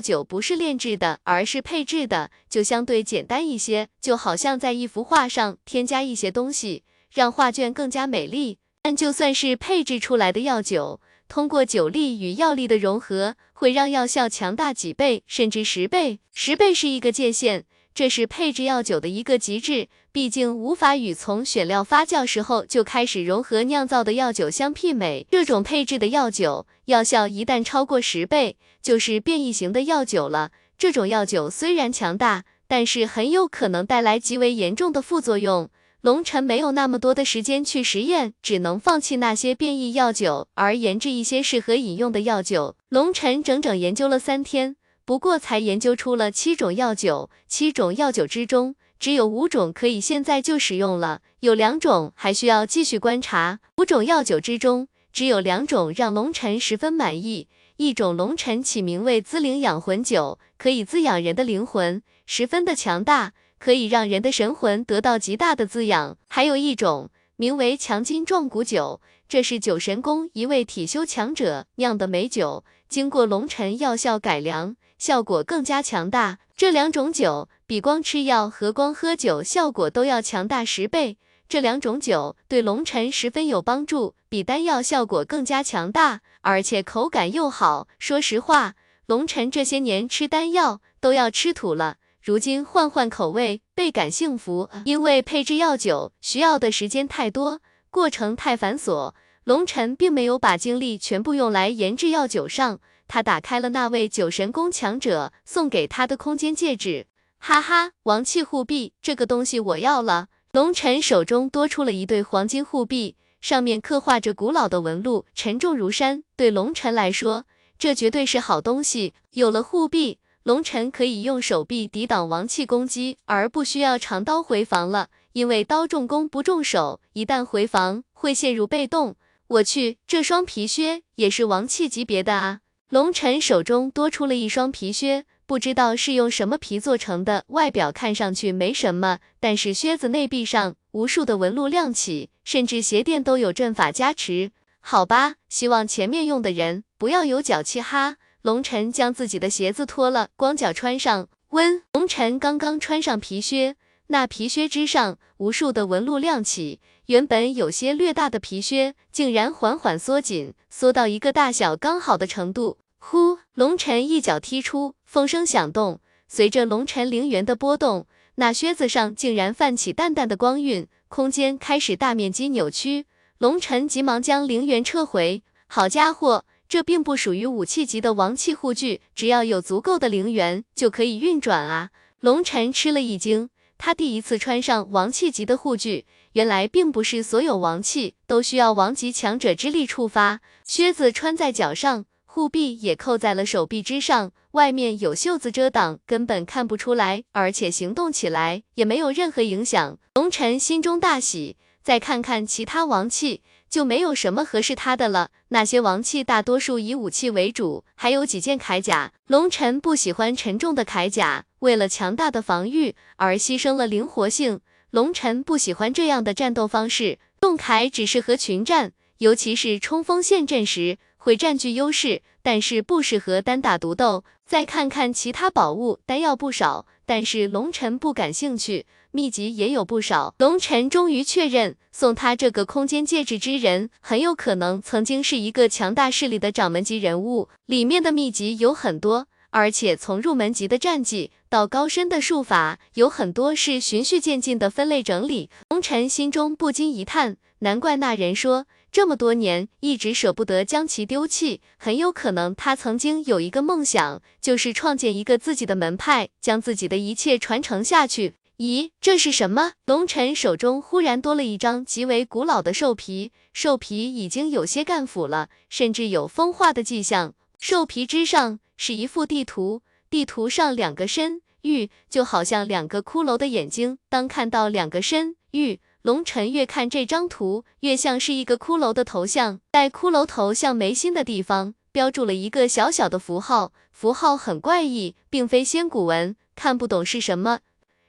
酒不是炼制的，而是配制的，就相对简单一些，就好像在一幅画上添加一些东西，让画卷更加美丽。但就算是配制出来的药酒，通过酒力与药力的融合，会让药效强大几倍，甚至十倍。十倍是一个界限，这是配制药酒的一个极致，毕竟无法与从选料发酵时候就开始融合酿造的药酒相媲美。这种配制的药酒，药效一旦超过十倍，就是变异型的药酒了。这种药酒虽然强大，但是很有可能带来极为严重的副作用。龙晨没有那么多的时间去实验，只能放弃那些变异药酒，而研制一些适合饮用的药酒。龙晨整整研究了三天，不过才研究出了七种药酒。七种药酒之中，只有五种可以现在就使用了，有两种还需要继续观察。五种药酒之中，只有两种让龙晨十分满意。一种龙晨起名为滋灵养魂酒，可以滋养人的灵魂，十分的强大。可以让人的神魂得到极大的滋养。还有一种名为强筋壮骨酒，这是酒神宫一位体修强者酿的美酒，经过龙晨药效改良，效果更加强大。这两种酒比光吃药和光喝酒效果都要强大十倍。这两种酒对龙晨十分有帮助，比丹药效果更加强大，而且口感又好。说实话，龙晨这些年吃丹药都要吃土了。如今换换口味，倍感幸福。因为配制药酒需要的时间太多，过程太繁琐，龙晨并没有把精力全部用来研制药酒上。他打开了那位酒神宫强者送给他的空间戒指，哈哈，王气护臂这个东西我要了。龙晨手中多出了一对黄金护臂，上面刻画着古老的纹路，沉重如山。对龙晨来说，这绝对是好东西。有了护臂。龙晨可以用手臂抵挡王气攻击，而不需要长刀回防了。因为刀重攻不重手，一旦回防会陷入被动。我去，这双皮靴也是王气级别的啊！龙晨手中多出了一双皮靴，不知道是用什么皮做成的，外表看上去没什么，但是靴子内壁上无数的纹路亮起，甚至鞋垫都有阵法加持。好吧，希望前面用的人不要有脚气哈。龙晨将自己的鞋子脱了，光脚穿上。温龙晨刚刚穿上皮靴，那皮靴之上无数的纹路亮起，原本有些略大的皮靴竟然缓缓缩紧，缩到一个大小刚好的程度。呼，龙晨一脚踢出，风声响动，随着龙晨灵元的波动，那靴子上竟然泛起淡淡的光晕，空间开始大面积扭曲。龙晨急忙将灵元撤回，好家伙！这并不属于武器级的王气护具，只要有足够的灵元就可以运转啊！龙晨吃了一惊，他第一次穿上王气级的护具，原来并不是所有王气都需要王级强者之力触发。靴子穿在脚上，护臂也扣在了手臂之上，外面有袖子遮挡，根本看不出来，而且行动起来也没有任何影响。龙晨心中大喜，再看看其他王气。就没有什么合适他的了。那些王器大多数以武器为主，还有几件铠甲。龙尘不喜欢沉重的铠甲，为了强大的防御而牺牲了灵活性。龙尘不喜欢这样的战斗方式，重铠只适合群战，尤其是冲锋陷阵时会占据优势，但是不适合单打独斗。再看看其他宝物，丹药不少，但是龙尘不感兴趣。秘籍也有不少，龙尘终于确认，送他这个空间戒指之人，很有可能曾经是一个强大势力的掌门级人物。里面的秘籍有很多，而且从入门级的战绩到高深的术法，有很多是循序渐进的分类整理。龙尘心中不禁一叹，难怪那人说这么多年一直舍不得将其丢弃，很有可能他曾经有一个梦想，就是创建一个自己的门派，将自己的一切传承下去。咦，这是什么？龙尘手中忽然多了一张极为古老的兽皮，兽皮已经有些干腐了，甚至有风化的迹象。兽皮之上是一幅地图，地图上两个身玉就好像两个骷髅的眼睛。当看到两个身玉，龙尘越看这张图越像是一个骷髅的头像，在骷髅头像眉心的地方标注了一个小小的符号，符号很怪异，并非仙古文，看不懂是什么。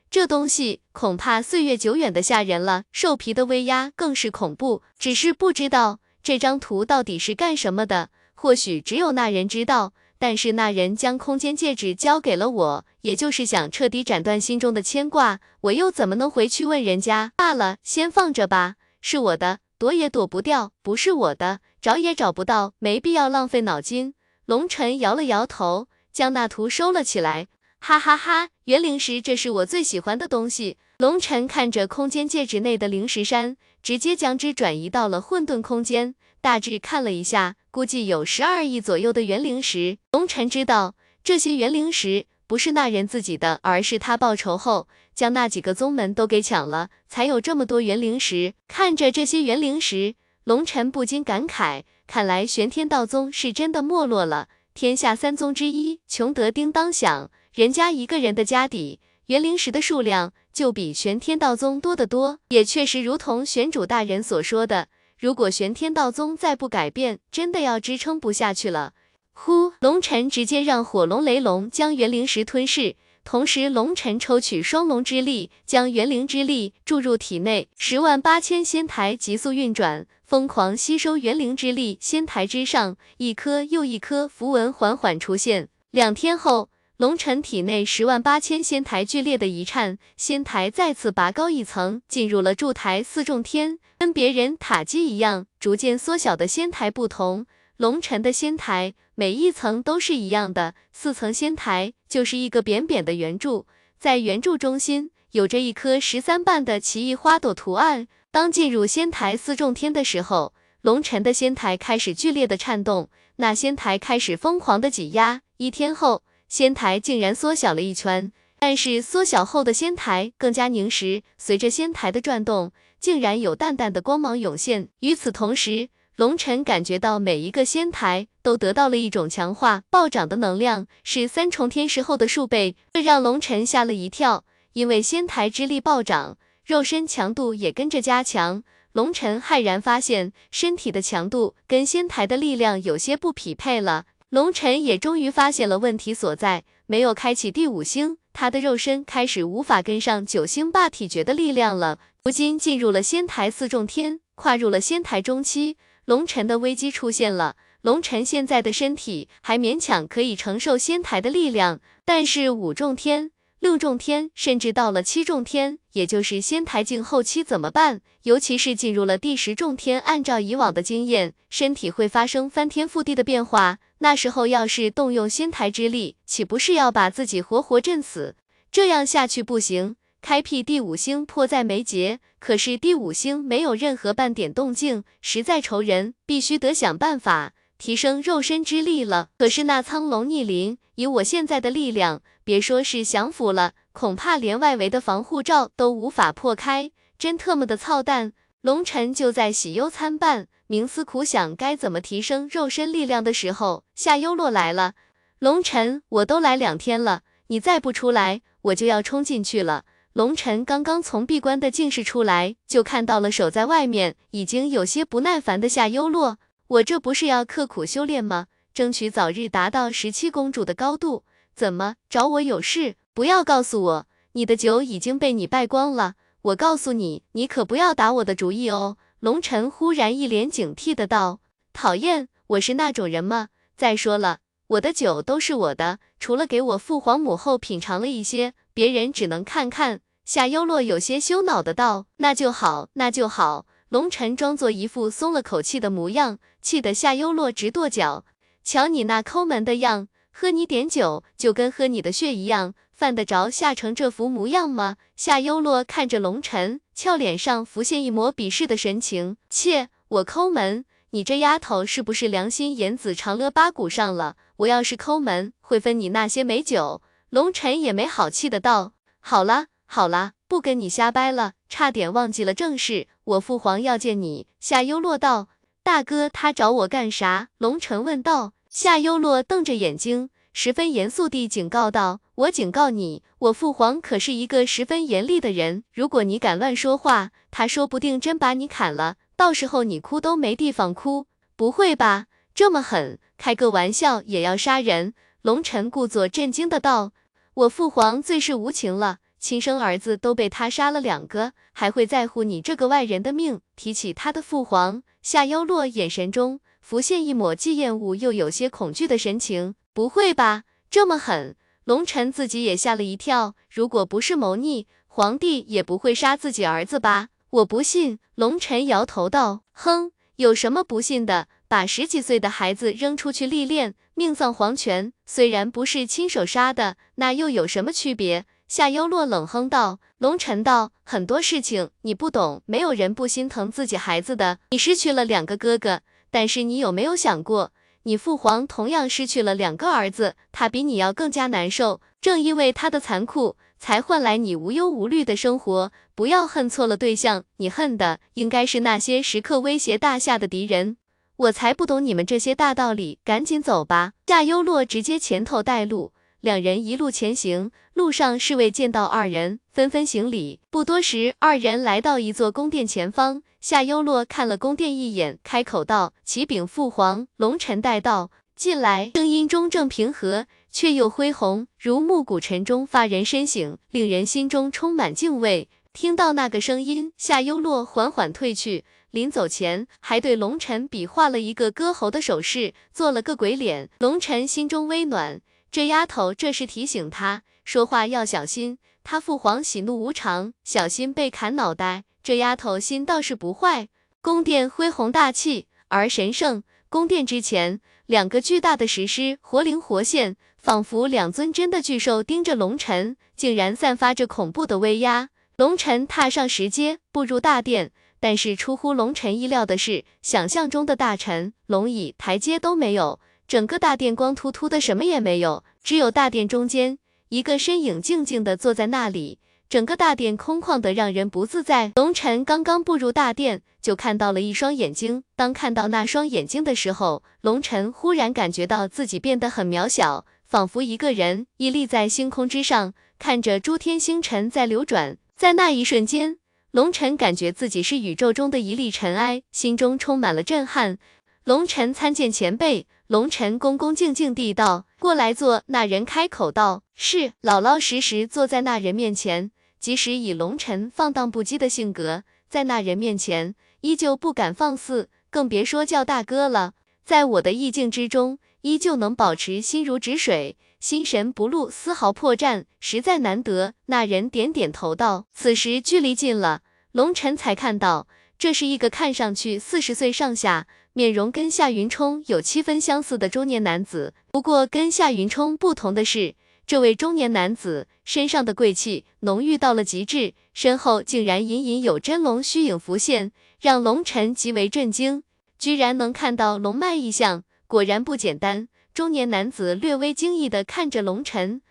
这东西恐怕岁月久远的吓人了，兽皮的威压更是恐怖。只是不知道这张图到底是干什么的，或许只有那人知道。但是那人将空间戒指交给了我，也就是想彻底斩断心中的牵挂。我又怎么能回去问人家？罢了，先放着吧，是我的。躲也躲不掉，不是我的，找也找不到，没必要浪费脑筋。龙晨摇了摇头，将那图收了起来。哈哈哈，元灵石，这是我最喜欢的东西。龙晨看着空间戒指内的灵石山，直接将之转移到了混沌空间。大致看了一下，估计有十二亿左右的元灵石。龙晨知道，这些元灵石不是那人自己的，而是他报仇后将那几个宗门都给抢了，才有这么多元灵石。看着这些元灵石，龙晨不禁感慨，看来玄天道宗是真的没落了。天下三宗之一，穷得叮当响。人家一个人的家底，元灵石的数量就比玄天道宗多得多，也确实如同玄主大人所说的，如果玄天道宗再不改变，真的要支撑不下去了。呼，龙尘直接让火龙、雷龙将元灵石吞噬，同时龙尘抽取双龙之力，将元灵之力注入体内，十万八千仙台急速运转，疯狂吸收元灵之力。仙台之上，一颗又一颗符文缓缓出现。两天后。龙尘体内十万八千仙台剧烈的一颤，仙台再次拔高一层，进入了筑台四重天。跟别人塔基一样，逐渐缩小的仙台不同，龙尘的仙台每一层都是一样的，四层仙台就是一个扁扁的圆柱，在圆柱中心有着一颗十三瓣的奇异花朵图案。当进入仙台四重天的时候，龙尘的仙台开始剧烈的颤动，那仙台开始疯狂的挤压。一天后。仙台竟然缩小了一圈，但是缩小后的仙台更加凝实。随着仙台的转动，竟然有淡淡的光芒涌现。与此同时，龙尘感觉到每一个仙台都得到了一种强化暴涨的能量，是三重天时候的数倍，这让龙尘吓了一跳。因为仙台之力暴涨，肉身强度也跟着加强。龙尘骇然发现，身体的强度跟仙台的力量有些不匹配了。龙尘也终于发现了问题所在，没有开启第五星，他的肉身开始无法跟上九星霸体诀的力量了。如今进入了仙台四重天，跨入了仙台中期，龙尘的危机出现了。龙尘现在的身体还勉强可以承受仙台的力量，但是五重天。六重天，甚至到了七重天，也就是仙台境后期怎么办？尤其是进入了第十重天，按照以往的经验，身体会发生翻天覆地的变化。那时候要是动用仙台之力，岂不是要把自己活活震死？这样下去不行，开辟第五星迫在眉睫。可是第五星没有任何半点动静，实在愁人，必须得想办法。提升肉身之力了，可是那苍龙逆鳞，以我现在的力量，别说是降服了，恐怕连外围的防护罩都无法破开，真特么的操蛋！龙尘就在喜忧参半，冥思苦想该怎么提升肉身力量的时候，夏幽洛来了。龙尘，我都来两天了，你再不出来，我就要冲进去了。龙尘刚刚从闭关的境室出来，就看到了守在外面已经有些不耐烦的夏幽洛。我这不是要刻苦修炼吗？争取早日达到十七公主的高度。怎么找我有事？不要告诉我你的酒已经被你败光了。我告诉你，你可不要打我的主意哦。龙尘忽然一脸警惕的道：“讨厌，我是那种人吗？再说了，我的酒都是我的，除了给我父皇母后品尝了一些，别人只能看看。”夏幽洛有些羞恼的道：“那就好，那就好。”龙尘装作一副松了口气的模样，气得夏幽洛直跺脚。瞧你那抠门的样，喝你点酒就跟喝你的血一样，犯得着吓成这副模样吗？夏幽洛看着龙尘，俏脸上浮现一抹鄙视的神情。切，我抠门？你这丫头是不是良心眼子长乐八股上了？我要是抠门，会分你那些美酒？龙尘也没好气的道。好了好了，不跟你瞎掰了，差点忘记了正事。我父皇要见你，夏幽洛道。大哥，他找我干啥？龙尘问道。夏幽洛瞪着眼睛，十分严肃地警告道：“我警告你，我父皇可是一个十分严厉的人，如果你敢乱说话，他说不定真把你砍了，到时候你哭都没地方哭。”不会吧，这么狠？开个玩笑也要杀人？龙尘故作震惊的道：“我父皇最是无情了。”亲生儿子都被他杀了两个，还会在乎你这个外人的命？提起他的父皇，夏幽洛眼神中浮现一抹既厌恶又有些恐惧的神情。不会吧，这么狠？龙尘自己也吓了一跳。如果不是谋逆，皇帝也不会杀自己儿子吧？我不信。龙晨摇头道：“哼，有什么不信的？把十几岁的孩子扔出去历练，命丧黄泉，虽然不是亲手杀的，那又有什么区别？”夏优洛冷哼道。龙晨道：“很多事情你不懂，没有人不心疼自己孩子的。你失去了两个哥哥，但是你有没有想过，你父皇同样失去了两个儿子，他比你要更加难受。正因为他的残酷。”才换来你无忧无虑的生活。不要恨错了对象，你恨的应该是那些时刻威胁大夏的敌人。我才不懂你们这些大道理，赶紧走吧。夏优洛直接前头带路，两人一路前行。路上侍卫见到二人，纷纷行礼。不多时，二人来到一座宫殿前方。夏优洛看了宫殿一眼，开口道：“启禀父皇，龙臣带到。”进来，声音中正平和。却又恢宏，如暮鼓晨钟，发人深省，令人心中充满敬畏。听到那个声音，夏优洛缓缓退去，临走前还对龙晨比划了一个割喉的手势，做了个鬼脸。龙晨心中微暖，这丫头这是提醒他说话要小心，他父皇喜怒无常，小心被砍脑袋。这丫头心倒是不坏。宫殿恢宏大气而神圣，宫殿之前两个巨大的石狮活灵活现。仿佛两尊真的巨兽盯着龙晨，竟然散发着恐怖的威压。龙晨踏上石阶，步入大殿，但是出乎龙晨意料的是，想象中的大臣、龙椅、台阶都没有，整个大殿光秃秃的，什么也没有，只有大殿中间一个身影静静的坐在那里。整个大殿空旷的让人不自在。龙晨刚刚步入大殿，就看到了一双眼睛。当看到那双眼睛的时候，龙晨忽然感觉到自己变得很渺小。仿佛一个人屹立在星空之上，看着诸天星辰在流转。在那一瞬间，龙尘感觉自己是宇宙中的一粒尘埃，心中充满了震撼。龙尘参见前辈。龙尘恭恭敬敬地道：“过来坐。”那人开口道：“是。”老老实实坐在那人面前。即使以龙尘放荡不羁的性格，在那人面前依旧不敢放肆，更别说叫大哥了。在我的意境之中。依旧能保持心如止水，心神不露，丝毫破绽，实在难得。那人点点头道。此时距离近了，龙晨才看到，这是一个看上去四十岁上下，面容跟夏云冲有七分相似的中年男子。不过跟夏云冲不同的是，这位中年男子身上的贵气浓郁到了极致，身后竟然隐隐有真龙虚影浮现，让龙晨极为震惊，居然能看到龙脉异象。果然不简单。中年男子略微惊异的看着龙晨，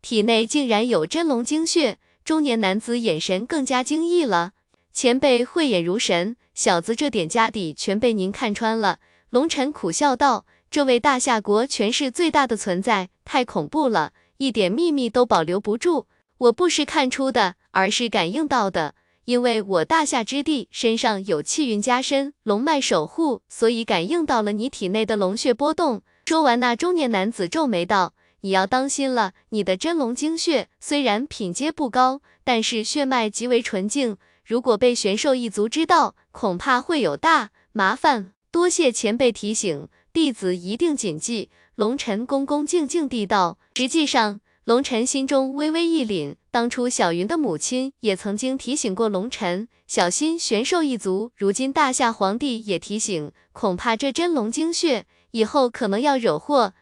体内竟然有真龙精血。中年男子眼神更加惊异了。前辈慧眼如神，小子这点家底全被您看穿了。龙晨苦笑道：“这位大夏国权势最大的存在，太恐怖了，一点秘密都保留不住。我不是看出的，而是感应到的。”因为我大夏之地身上有气运加身，龙脉守护，所以感应到了你体内的龙血波动。说完，那中年男子皱眉道：“你要当心了，你的真龙精血虽然品阶不高，但是血脉极为纯净，如果被玄兽一族知道，恐怕会有大麻烦。多谢前辈提醒，弟子一定谨记。”龙尘恭恭敬敬地道。实际上，龙尘心中微微一凛。当初小云的母亲也曾经提醒过龙晨，小心玄兽一族。如今大夏皇帝也提醒，恐怕这真龙精血以后可能要惹祸。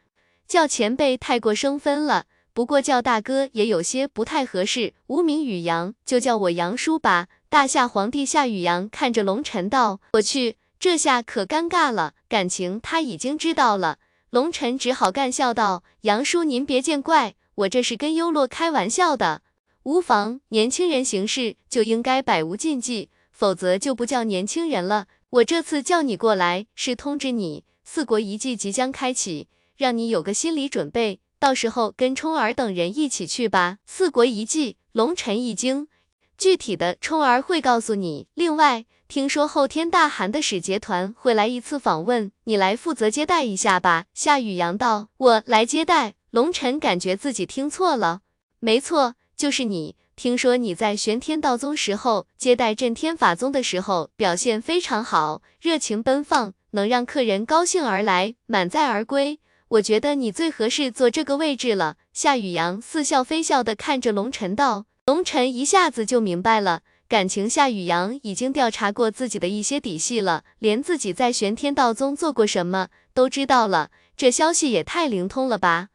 叫前辈太过生分了，不过叫大哥也有些不太合适。无名宇阳，就叫我杨叔吧。大夏皇帝夏雨阳看着龙晨道：“我去，这下可尴尬了。感情他已经知道了。”龙晨只好干笑道：“杨叔您别见怪，我这是跟优洛开玩笑的。”无妨，年轻人行事就应该百无禁忌，否则就不叫年轻人了。我这次叫你过来，是通知你四国遗迹即将开启，让你有个心理准备，到时候跟冲儿等人一起去吧。四国遗迹，龙尘一惊，具体的冲儿会告诉你。另外，听说后天大汗的使节团会来一次访问，你来负责接待一下吧。夏雨阳道，我来接待。龙尘感觉自己听错了，没错。就是你，听说你在玄天道宗时候接待震天法宗的时候表现非常好，热情奔放，能让客人高兴而来，满载而归。我觉得你最合适坐这个位置了。夏雨阳似笑非笑的看着龙尘道，龙尘一下子就明白了，感情夏雨阳已经调查过自己的一些底细了，连自己在玄天道宗做过什么都知道了。这消息也太灵通了吧？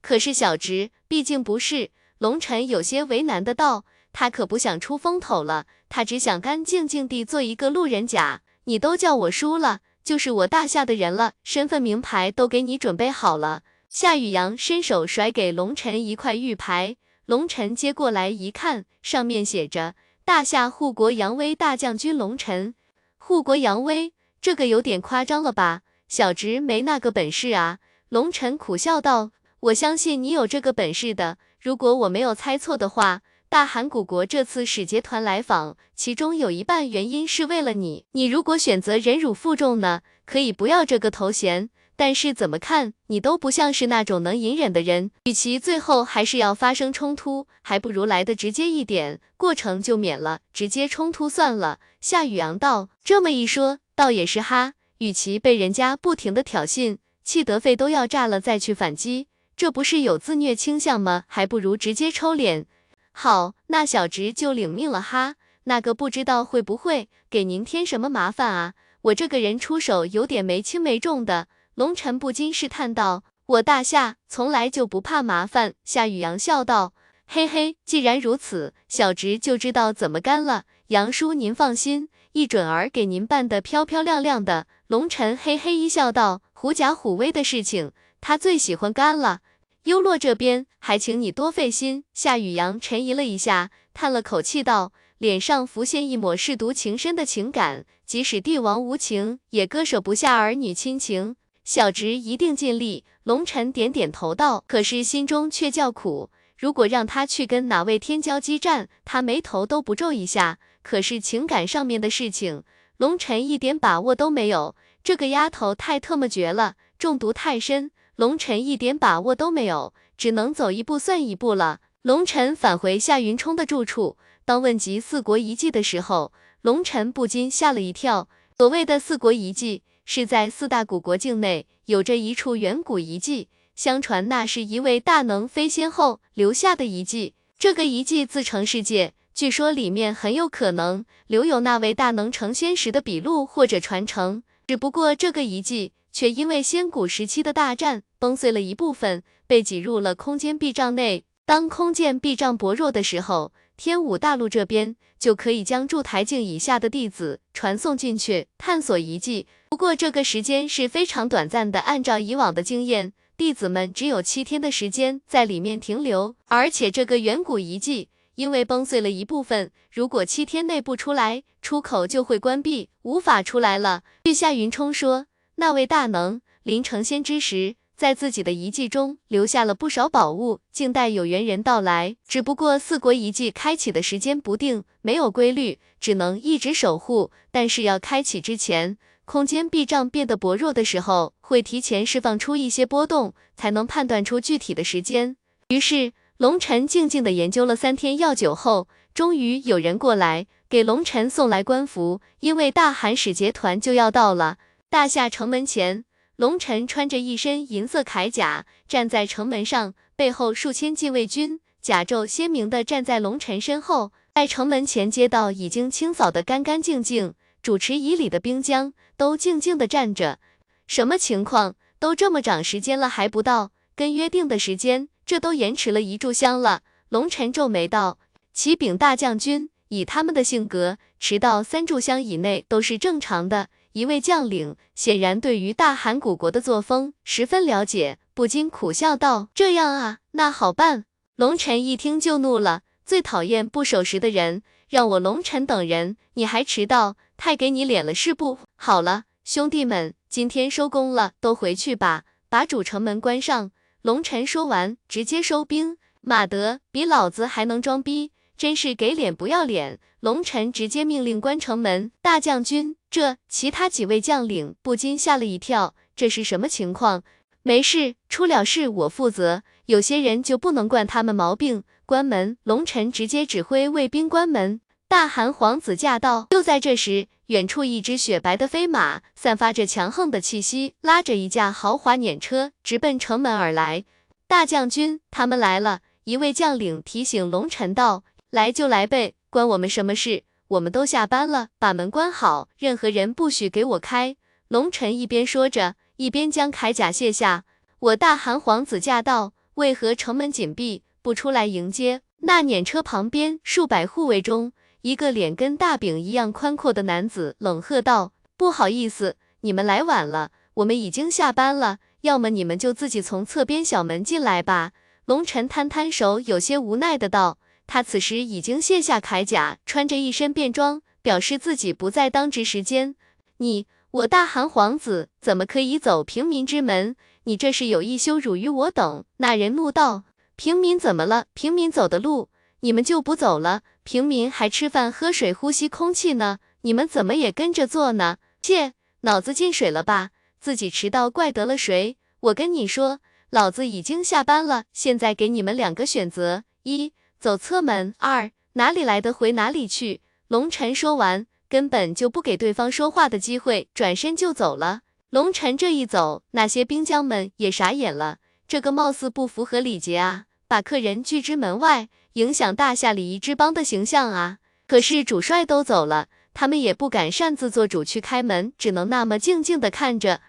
可是小侄毕竟不是。龙晨有些为难的道：“他可不想出风头了，他只想干静静地做一个路人甲。你都叫我叔了，就是我大夏的人了，身份名牌都给你准备好了。”夏雨阳伸手甩给龙晨一块玉牌，龙晨接过来一看，上面写着“大夏护国扬威大将军龙晨”。护国扬威，这个有点夸张了吧？小侄没那个本事啊。龙晨苦笑道：“我相信你有这个本事的。”如果我没有猜错的话，大韩古国这次使节团来访，其中有一半原因是为了你。你如果选择忍辱负重呢，可以不要这个头衔。但是怎么看你都不像是那种能隐忍的人。与其最后还是要发生冲突，还不如来的直接一点，过程就免了，直接冲突算了。夏雨阳道，这么一说，倒也是哈。与其被人家不停的挑衅，气得肺都要炸了再去反击。这不是有自虐倾向吗？还不如直接抽脸。好，那小侄就领命了哈。那个不知道会不会给您添什么麻烦啊？我这个人出手有点没轻没重的。龙晨不禁试探道：“我大夏从来就不怕麻烦。”夏雨阳笑道：“嘿嘿，既然如此，小侄就知道怎么干了。杨叔您放心，一准儿给您办得漂漂亮亮的。”龙晨嘿嘿一笑道：“狐假虎威的事情，他最喜欢干了。”优洛这边还请你多费心。夏雨阳沉吟了一下，叹了口气道，脸上浮现一抹舐犊情深的情感。即使帝王无情，也割舍不下儿女亲情。小侄一定尽力。龙晨点点头道，可是心中却叫苦。如果让他去跟哪位天骄激战，他眉头都不皱一下。可是情感上面的事情，龙晨一点把握都没有。这个丫头太特么绝了，中毒太深。龙晨一点把握都没有，只能走一步算一步了。龙晨返回夏云冲的住处，当问及四国遗迹的时候，龙晨不禁吓了一跳。所谓的四国遗迹，是在四大古国境内有着一处远古遗迹，相传那是一位大能飞仙后留下的遗迹。这个遗迹自成世界，据说里面很有可能留有那位大能成仙时的笔录或者传承。只不过这个遗迹。却因为仙古时期的大战崩碎了一部分，被挤入了空间壁障内。当空间壁障薄弱的时候，天武大陆这边就可以将筑台境以下的弟子传送进去探索遗迹。不过这个时间是非常短暂的，按照以往的经验，弟子们只有七天的时间在里面停留。而且这个远古遗迹因为崩碎了一部分，如果七天内不出来，出口就会关闭，无法出来了。据夏云冲说。那位大能临成仙之时，在自己的遗迹中留下了不少宝物，静待有缘人到来。只不过四国遗迹开启的时间不定，没有规律，只能一直守护。但是要开启之前，空间壁障变得薄弱的时候，会提前释放出一些波动，才能判断出具体的时间。于是龙晨静静的研究了三天药酒后，终于有人过来给龙晨送来官服，因为大韩使节团就要到了。大夏城门前，龙晨穿着一身银色铠甲，站在城门上，背后数千禁卫军甲胄鲜明的站在龙晨身后。在城门前，街道已经清扫得干干净净，主持仪礼的兵将都静静的站着。什么情况？都这么长时间了还不到？跟约定的时间，这都延迟了一炷香了。龙晨皱眉道：“启禀大将军，以他们的性格，迟到三炷香以内都是正常的。”一位将领显然对于大韩古国的作风十分了解，不禁苦笑道：“这样啊，那好办。”龙晨一听就怒了，最讨厌不守时的人，让我龙晨等人，你还迟到，太给你脸了是不？好了，兄弟们，今天收工了，都回去吧，把主城门关上。龙晨说完，直接收兵。马德，比老子还能装逼，真是给脸不要脸。龙晨直接命令关城门，大将军。这其他几位将领不禁吓了一跳，这是什么情况？没事，出了事我负责。有些人就不能惯他们毛病。关门，龙晨直接指挥卫兵关门。大韩皇子驾到！就在这时，远处一只雪白的飞马，散发着强横的气息，拉着一架豪华辇车，直奔城门而来。大将军，他们来了！一位将领提醒龙晨道：“来就来呗，关我们什么事？”我们都下班了，把门关好，任何人不许给我开。龙晨一边说着，一边将铠甲卸下。我大韩皇子驾到，为何城门紧闭，不出来迎接？那辇车旁边数百护卫中，一个脸跟大饼一样宽阔的男子冷喝道：“不好意思，你们来晚了，我们已经下班了。要么你们就自己从侧边小门进来吧。”龙晨摊摊手，有些无奈的道。他此时已经卸下铠甲，穿着一身便装，表示自己不在当值时间。你，我大韩皇子，怎么可以走平民之门？你这是有意羞辱于我等。那人怒道：平民怎么了？平民走的路，你们就不走了？平民还吃饭喝水呼吸空气呢，你们怎么也跟着做呢？切，脑子进水了吧？自己迟到怪得了谁？我跟你说，老子已经下班了，现在给你们两个选择：一。走侧门，二哪里来的回哪里去。龙晨说完，根本就不给对方说话的机会，转身就走了。龙晨这一走，那些兵将们也傻眼了。这个貌似不符合礼节啊，把客人拒之门外，影响大夏礼仪之邦的形象啊。可是主帅都走了，他们也不敢擅自做主去开门，只能那么静静的看着。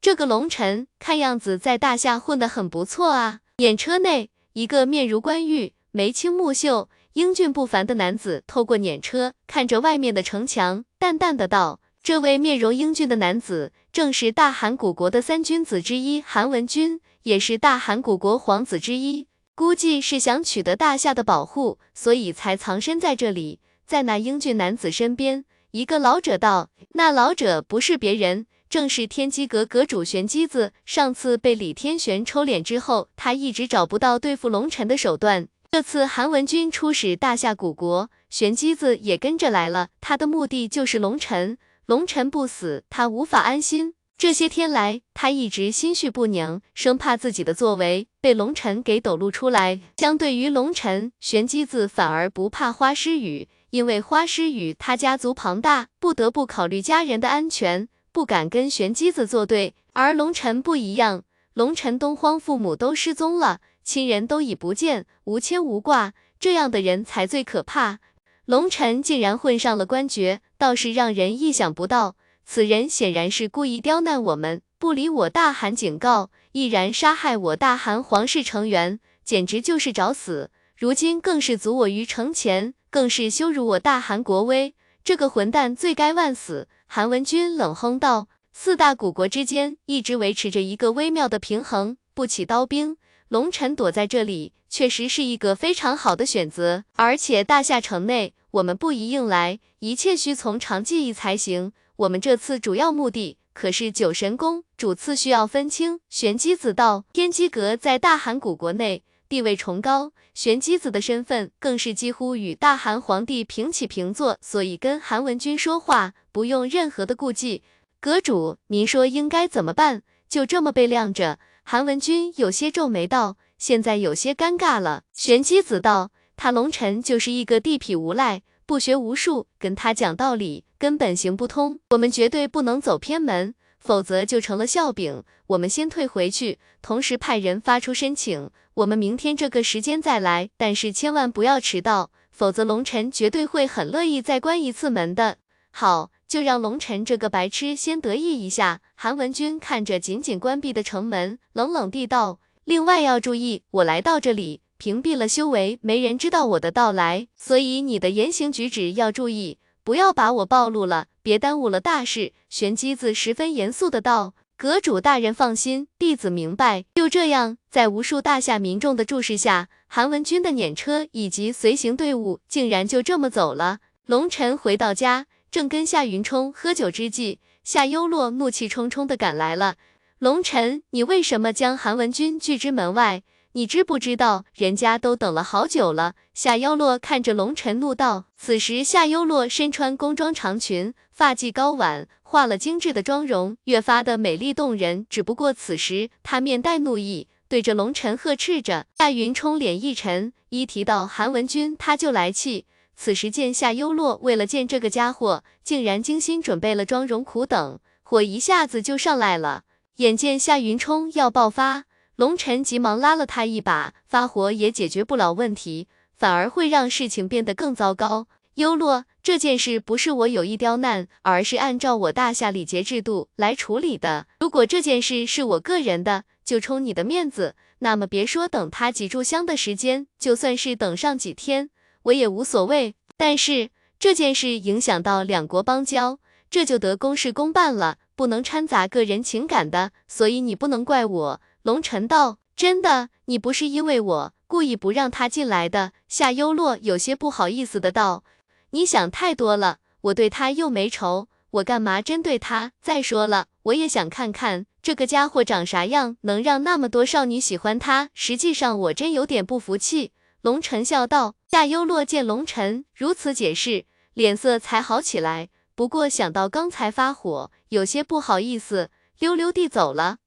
这个龙晨看样子在大夏混得很不错啊。辇车内，一个面如冠玉。眉清目秀、英俊不凡的男子透过辇车，看着外面的城墙，淡淡的道：“这位面容英俊的男子，正是大韩古国的三君子之一韩文君，也是大韩古国皇子之一。估计是想取得大夏的保护，所以才藏身在这里。”在那英俊男子身边，一个老者道：“那老者不是别人，正是天机阁阁主玄机子。上次被李天玄抽脸之后，他一直找不到对付龙尘的手段。”这次韩文君出使大夏古国，玄机子也跟着来了。他的目的就是龙尘，龙尘不死，他无法安心。这些天来，他一直心绪不宁，生怕自己的作为被龙尘给抖露出来。相对于龙尘，玄机子反而不怕花诗雨，因为花诗雨他家族庞大，不得不考虑家人的安全，不敢跟玄机子作对。而龙尘不一样，龙尘东荒父母都失踪了。亲人都已不见，无牵无挂，这样的人才最可怕。龙尘竟然混上了官爵，倒是让人意想不到。此人显然是故意刁难我们，不理我大汗警告，毅然杀害我大汗皇室成员，简直就是找死。如今更是阻我于城前，更是羞辱我大汗国威，这个混蛋罪该万死。韩文君冷哼道：“四大古国之间一直维持着一个微妙的平衡，不起刀兵。”龙尘躲在这里，确实是一个非常好的选择。而且大夏城内，我们不宜硬来，一切需从长计议才行。我们这次主要目的可是九神宫，主次需要分清。玄机子道，天机阁在大韩古国内地位崇高，玄机子的身份更是几乎与大韩皇帝平起平坐，所以跟韩文君说话不用任何的顾忌。阁主，您说应该怎么办？就这么被晾着？韩文君有些皱眉道：“现在有些尴尬了。”玄机子道：“他龙尘就是一个地痞无赖，不学无术，跟他讲道理根本行不通。我们绝对不能走偏门，否则就成了笑柄。我们先退回去，同时派人发出申请，我们明天这个时间再来，但是千万不要迟到，否则龙尘绝对会很乐意再关一次门的。”好。就让龙尘这个白痴先得意一下。韩文君看着紧紧关闭的城门，冷冷地道：“另外要注意，我来到这里，屏蔽了修为，没人知道我的到来，所以你的言行举止要注意，不要把我暴露了，别耽误了大事。”玄机子十分严肃的道：“阁主大人放心，弟子明白。”就这样，在无数大夏民众的注视下，韩文君的辇车以及随行队伍竟然就这么走了。龙尘回到家。正跟夏云冲喝酒之际，夏幽洛怒气冲冲的赶来了。龙尘，你为什么将韩文君拒之门外？你知不知道人家都等了好久了？夏幽洛看着龙尘怒道。此时夏幽洛身穿工装长裙，发髻高挽，化了精致的妆容，越发的美丽动人。只不过此时她面带怒意，对着龙尘呵斥着。夏云冲脸一沉，一提到韩文君，他就来气。此时见夏幽洛为了见这个家伙，竟然精心准备了妆容苦等，火一下子就上来了。眼见夏云冲要爆发，龙尘急忙拉了他一把，发火也解决不了问题，反而会让事情变得更糟糕。幽洛。这件事不是我有意刁难，而是按照我大夏礼节制度来处理的。如果这件事是我个人的，就冲你的面子，那么别说等他几炷香的时间，就算是等上几天，我也无所谓。但是这件事影响到两国邦交，这就得公事公办了，不能掺杂个人情感的，所以你不能怪我。龙晨道，真的，你不是因为我故意不让他进来的。夏优洛有些不好意思的道，你想太多了，我对他又没仇，我干嘛针对他？再说了，我也想看看。这个家伙长啥样，能让那么多少女喜欢他？实际上我真有点不服气。龙晨笑道。夏优洛见龙晨如此解释，脸色才好起来。不过想到刚才发火，有些不好意思，溜溜地走了。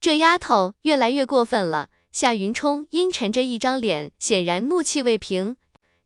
这丫头越来越过分了。夏云冲阴沉着一张脸，显然怒气未平。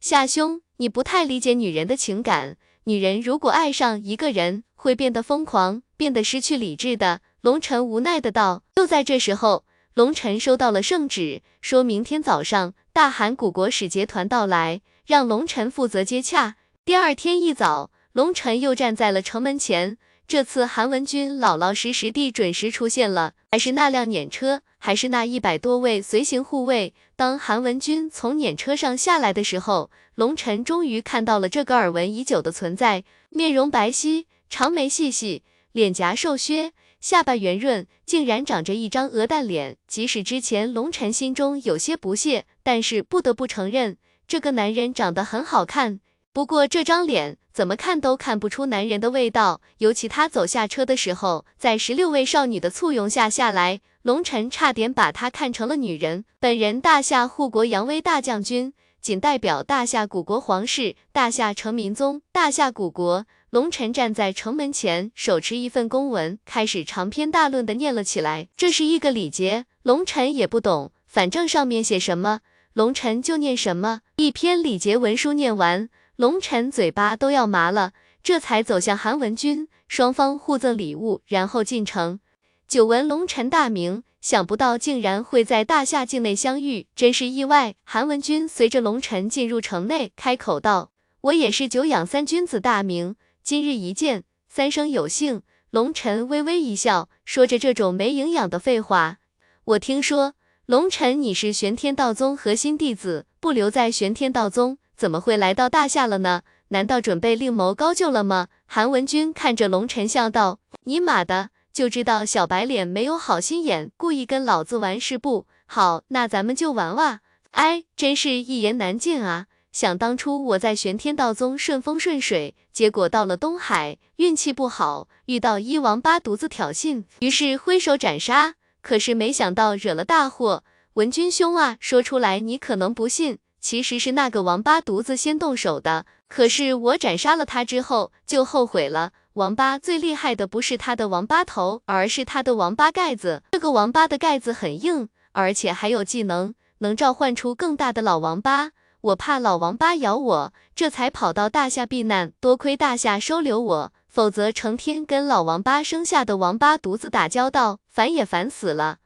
夏兄，你不太理解女人的情感。女人如果爱上一个人，会变得疯狂，变得失去理智的。龙晨无奈的道。就在这时候，龙晨收到了圣旨，说明天早上大韩古国使节团到来，让龙晨负责接洽。第二天一早，龙晨又站在了城门前。这次韩文君老老实实地准时出现了，还是那辆辇车，还是那一百多位随行护卫。当韩文君从辇车上下来的时候，龙晨终于看到了这个耳闻已久的存在，面容白皙，长眉细细，脸颊瘦削。下巴圆润，竟然长着一张鹅蛋脸。即使之前龙晨心中有些不屑，但是不得不承认，这个男人长得很好看。不过这张脸怎么看都看不出男人的味道。尤其他走下车的时候，在十六位少女的簇拥下下来，龙晨差点把他看成了女人。本人大夏护国扬威大将军，仅代表大夏古国皇室、大夏成民宗、大夏古国。龙晨站在城门前，手持一份公文，开始长篇大论的念了起来。这是一个礼节，龙晨也不懂，反正上面写什么，龙晨就念什么。一篇礼节文书念完，龙晨嘴巴都要麻了，这才走向韩文君，双方互赠礼物，然后进城。久闻龙晨大名，想不到竟然会在大夏境内相遇，真是意外。韩文君随着龙晨进入城内，开口道：“我也是久仰三君子大名。”今日一见，三生有幸。龙晨微微一笑，说着这种没营养的废话。我听说龙晨你是玄天道宗核心弟子，不留在玄天道宗，怎么会来到大夏了呢？难道准备另谋高就了吗？韩文君看着龙晨笑道：“你妈的，就知道小白脸没有好心眼，故意跟老子玩是不？好，那咱们就玩哇！哎，真是一言难尽啊。”想当初我在玄天道宗顺风顺水，结果到了东海运气不好，遇到一王八犊子挑衅，于是挥手斩杀。可是没想到惹了大祸。文君兄啊，说出来你可能不信，其实是那个王八犊子先动手的。可是我斩杀了他之后就后悔了。王八最厉害的不是他的王八头，而是他的王八盖子。这个王八的盖子很硬，而且还有技能，能召唤出更大的老王八。我怕老王八咬我，这才跑到大夏避难。多亏大夏收留我，否则成天跟老王八生下的王八犊子打交道，烦也烦死了。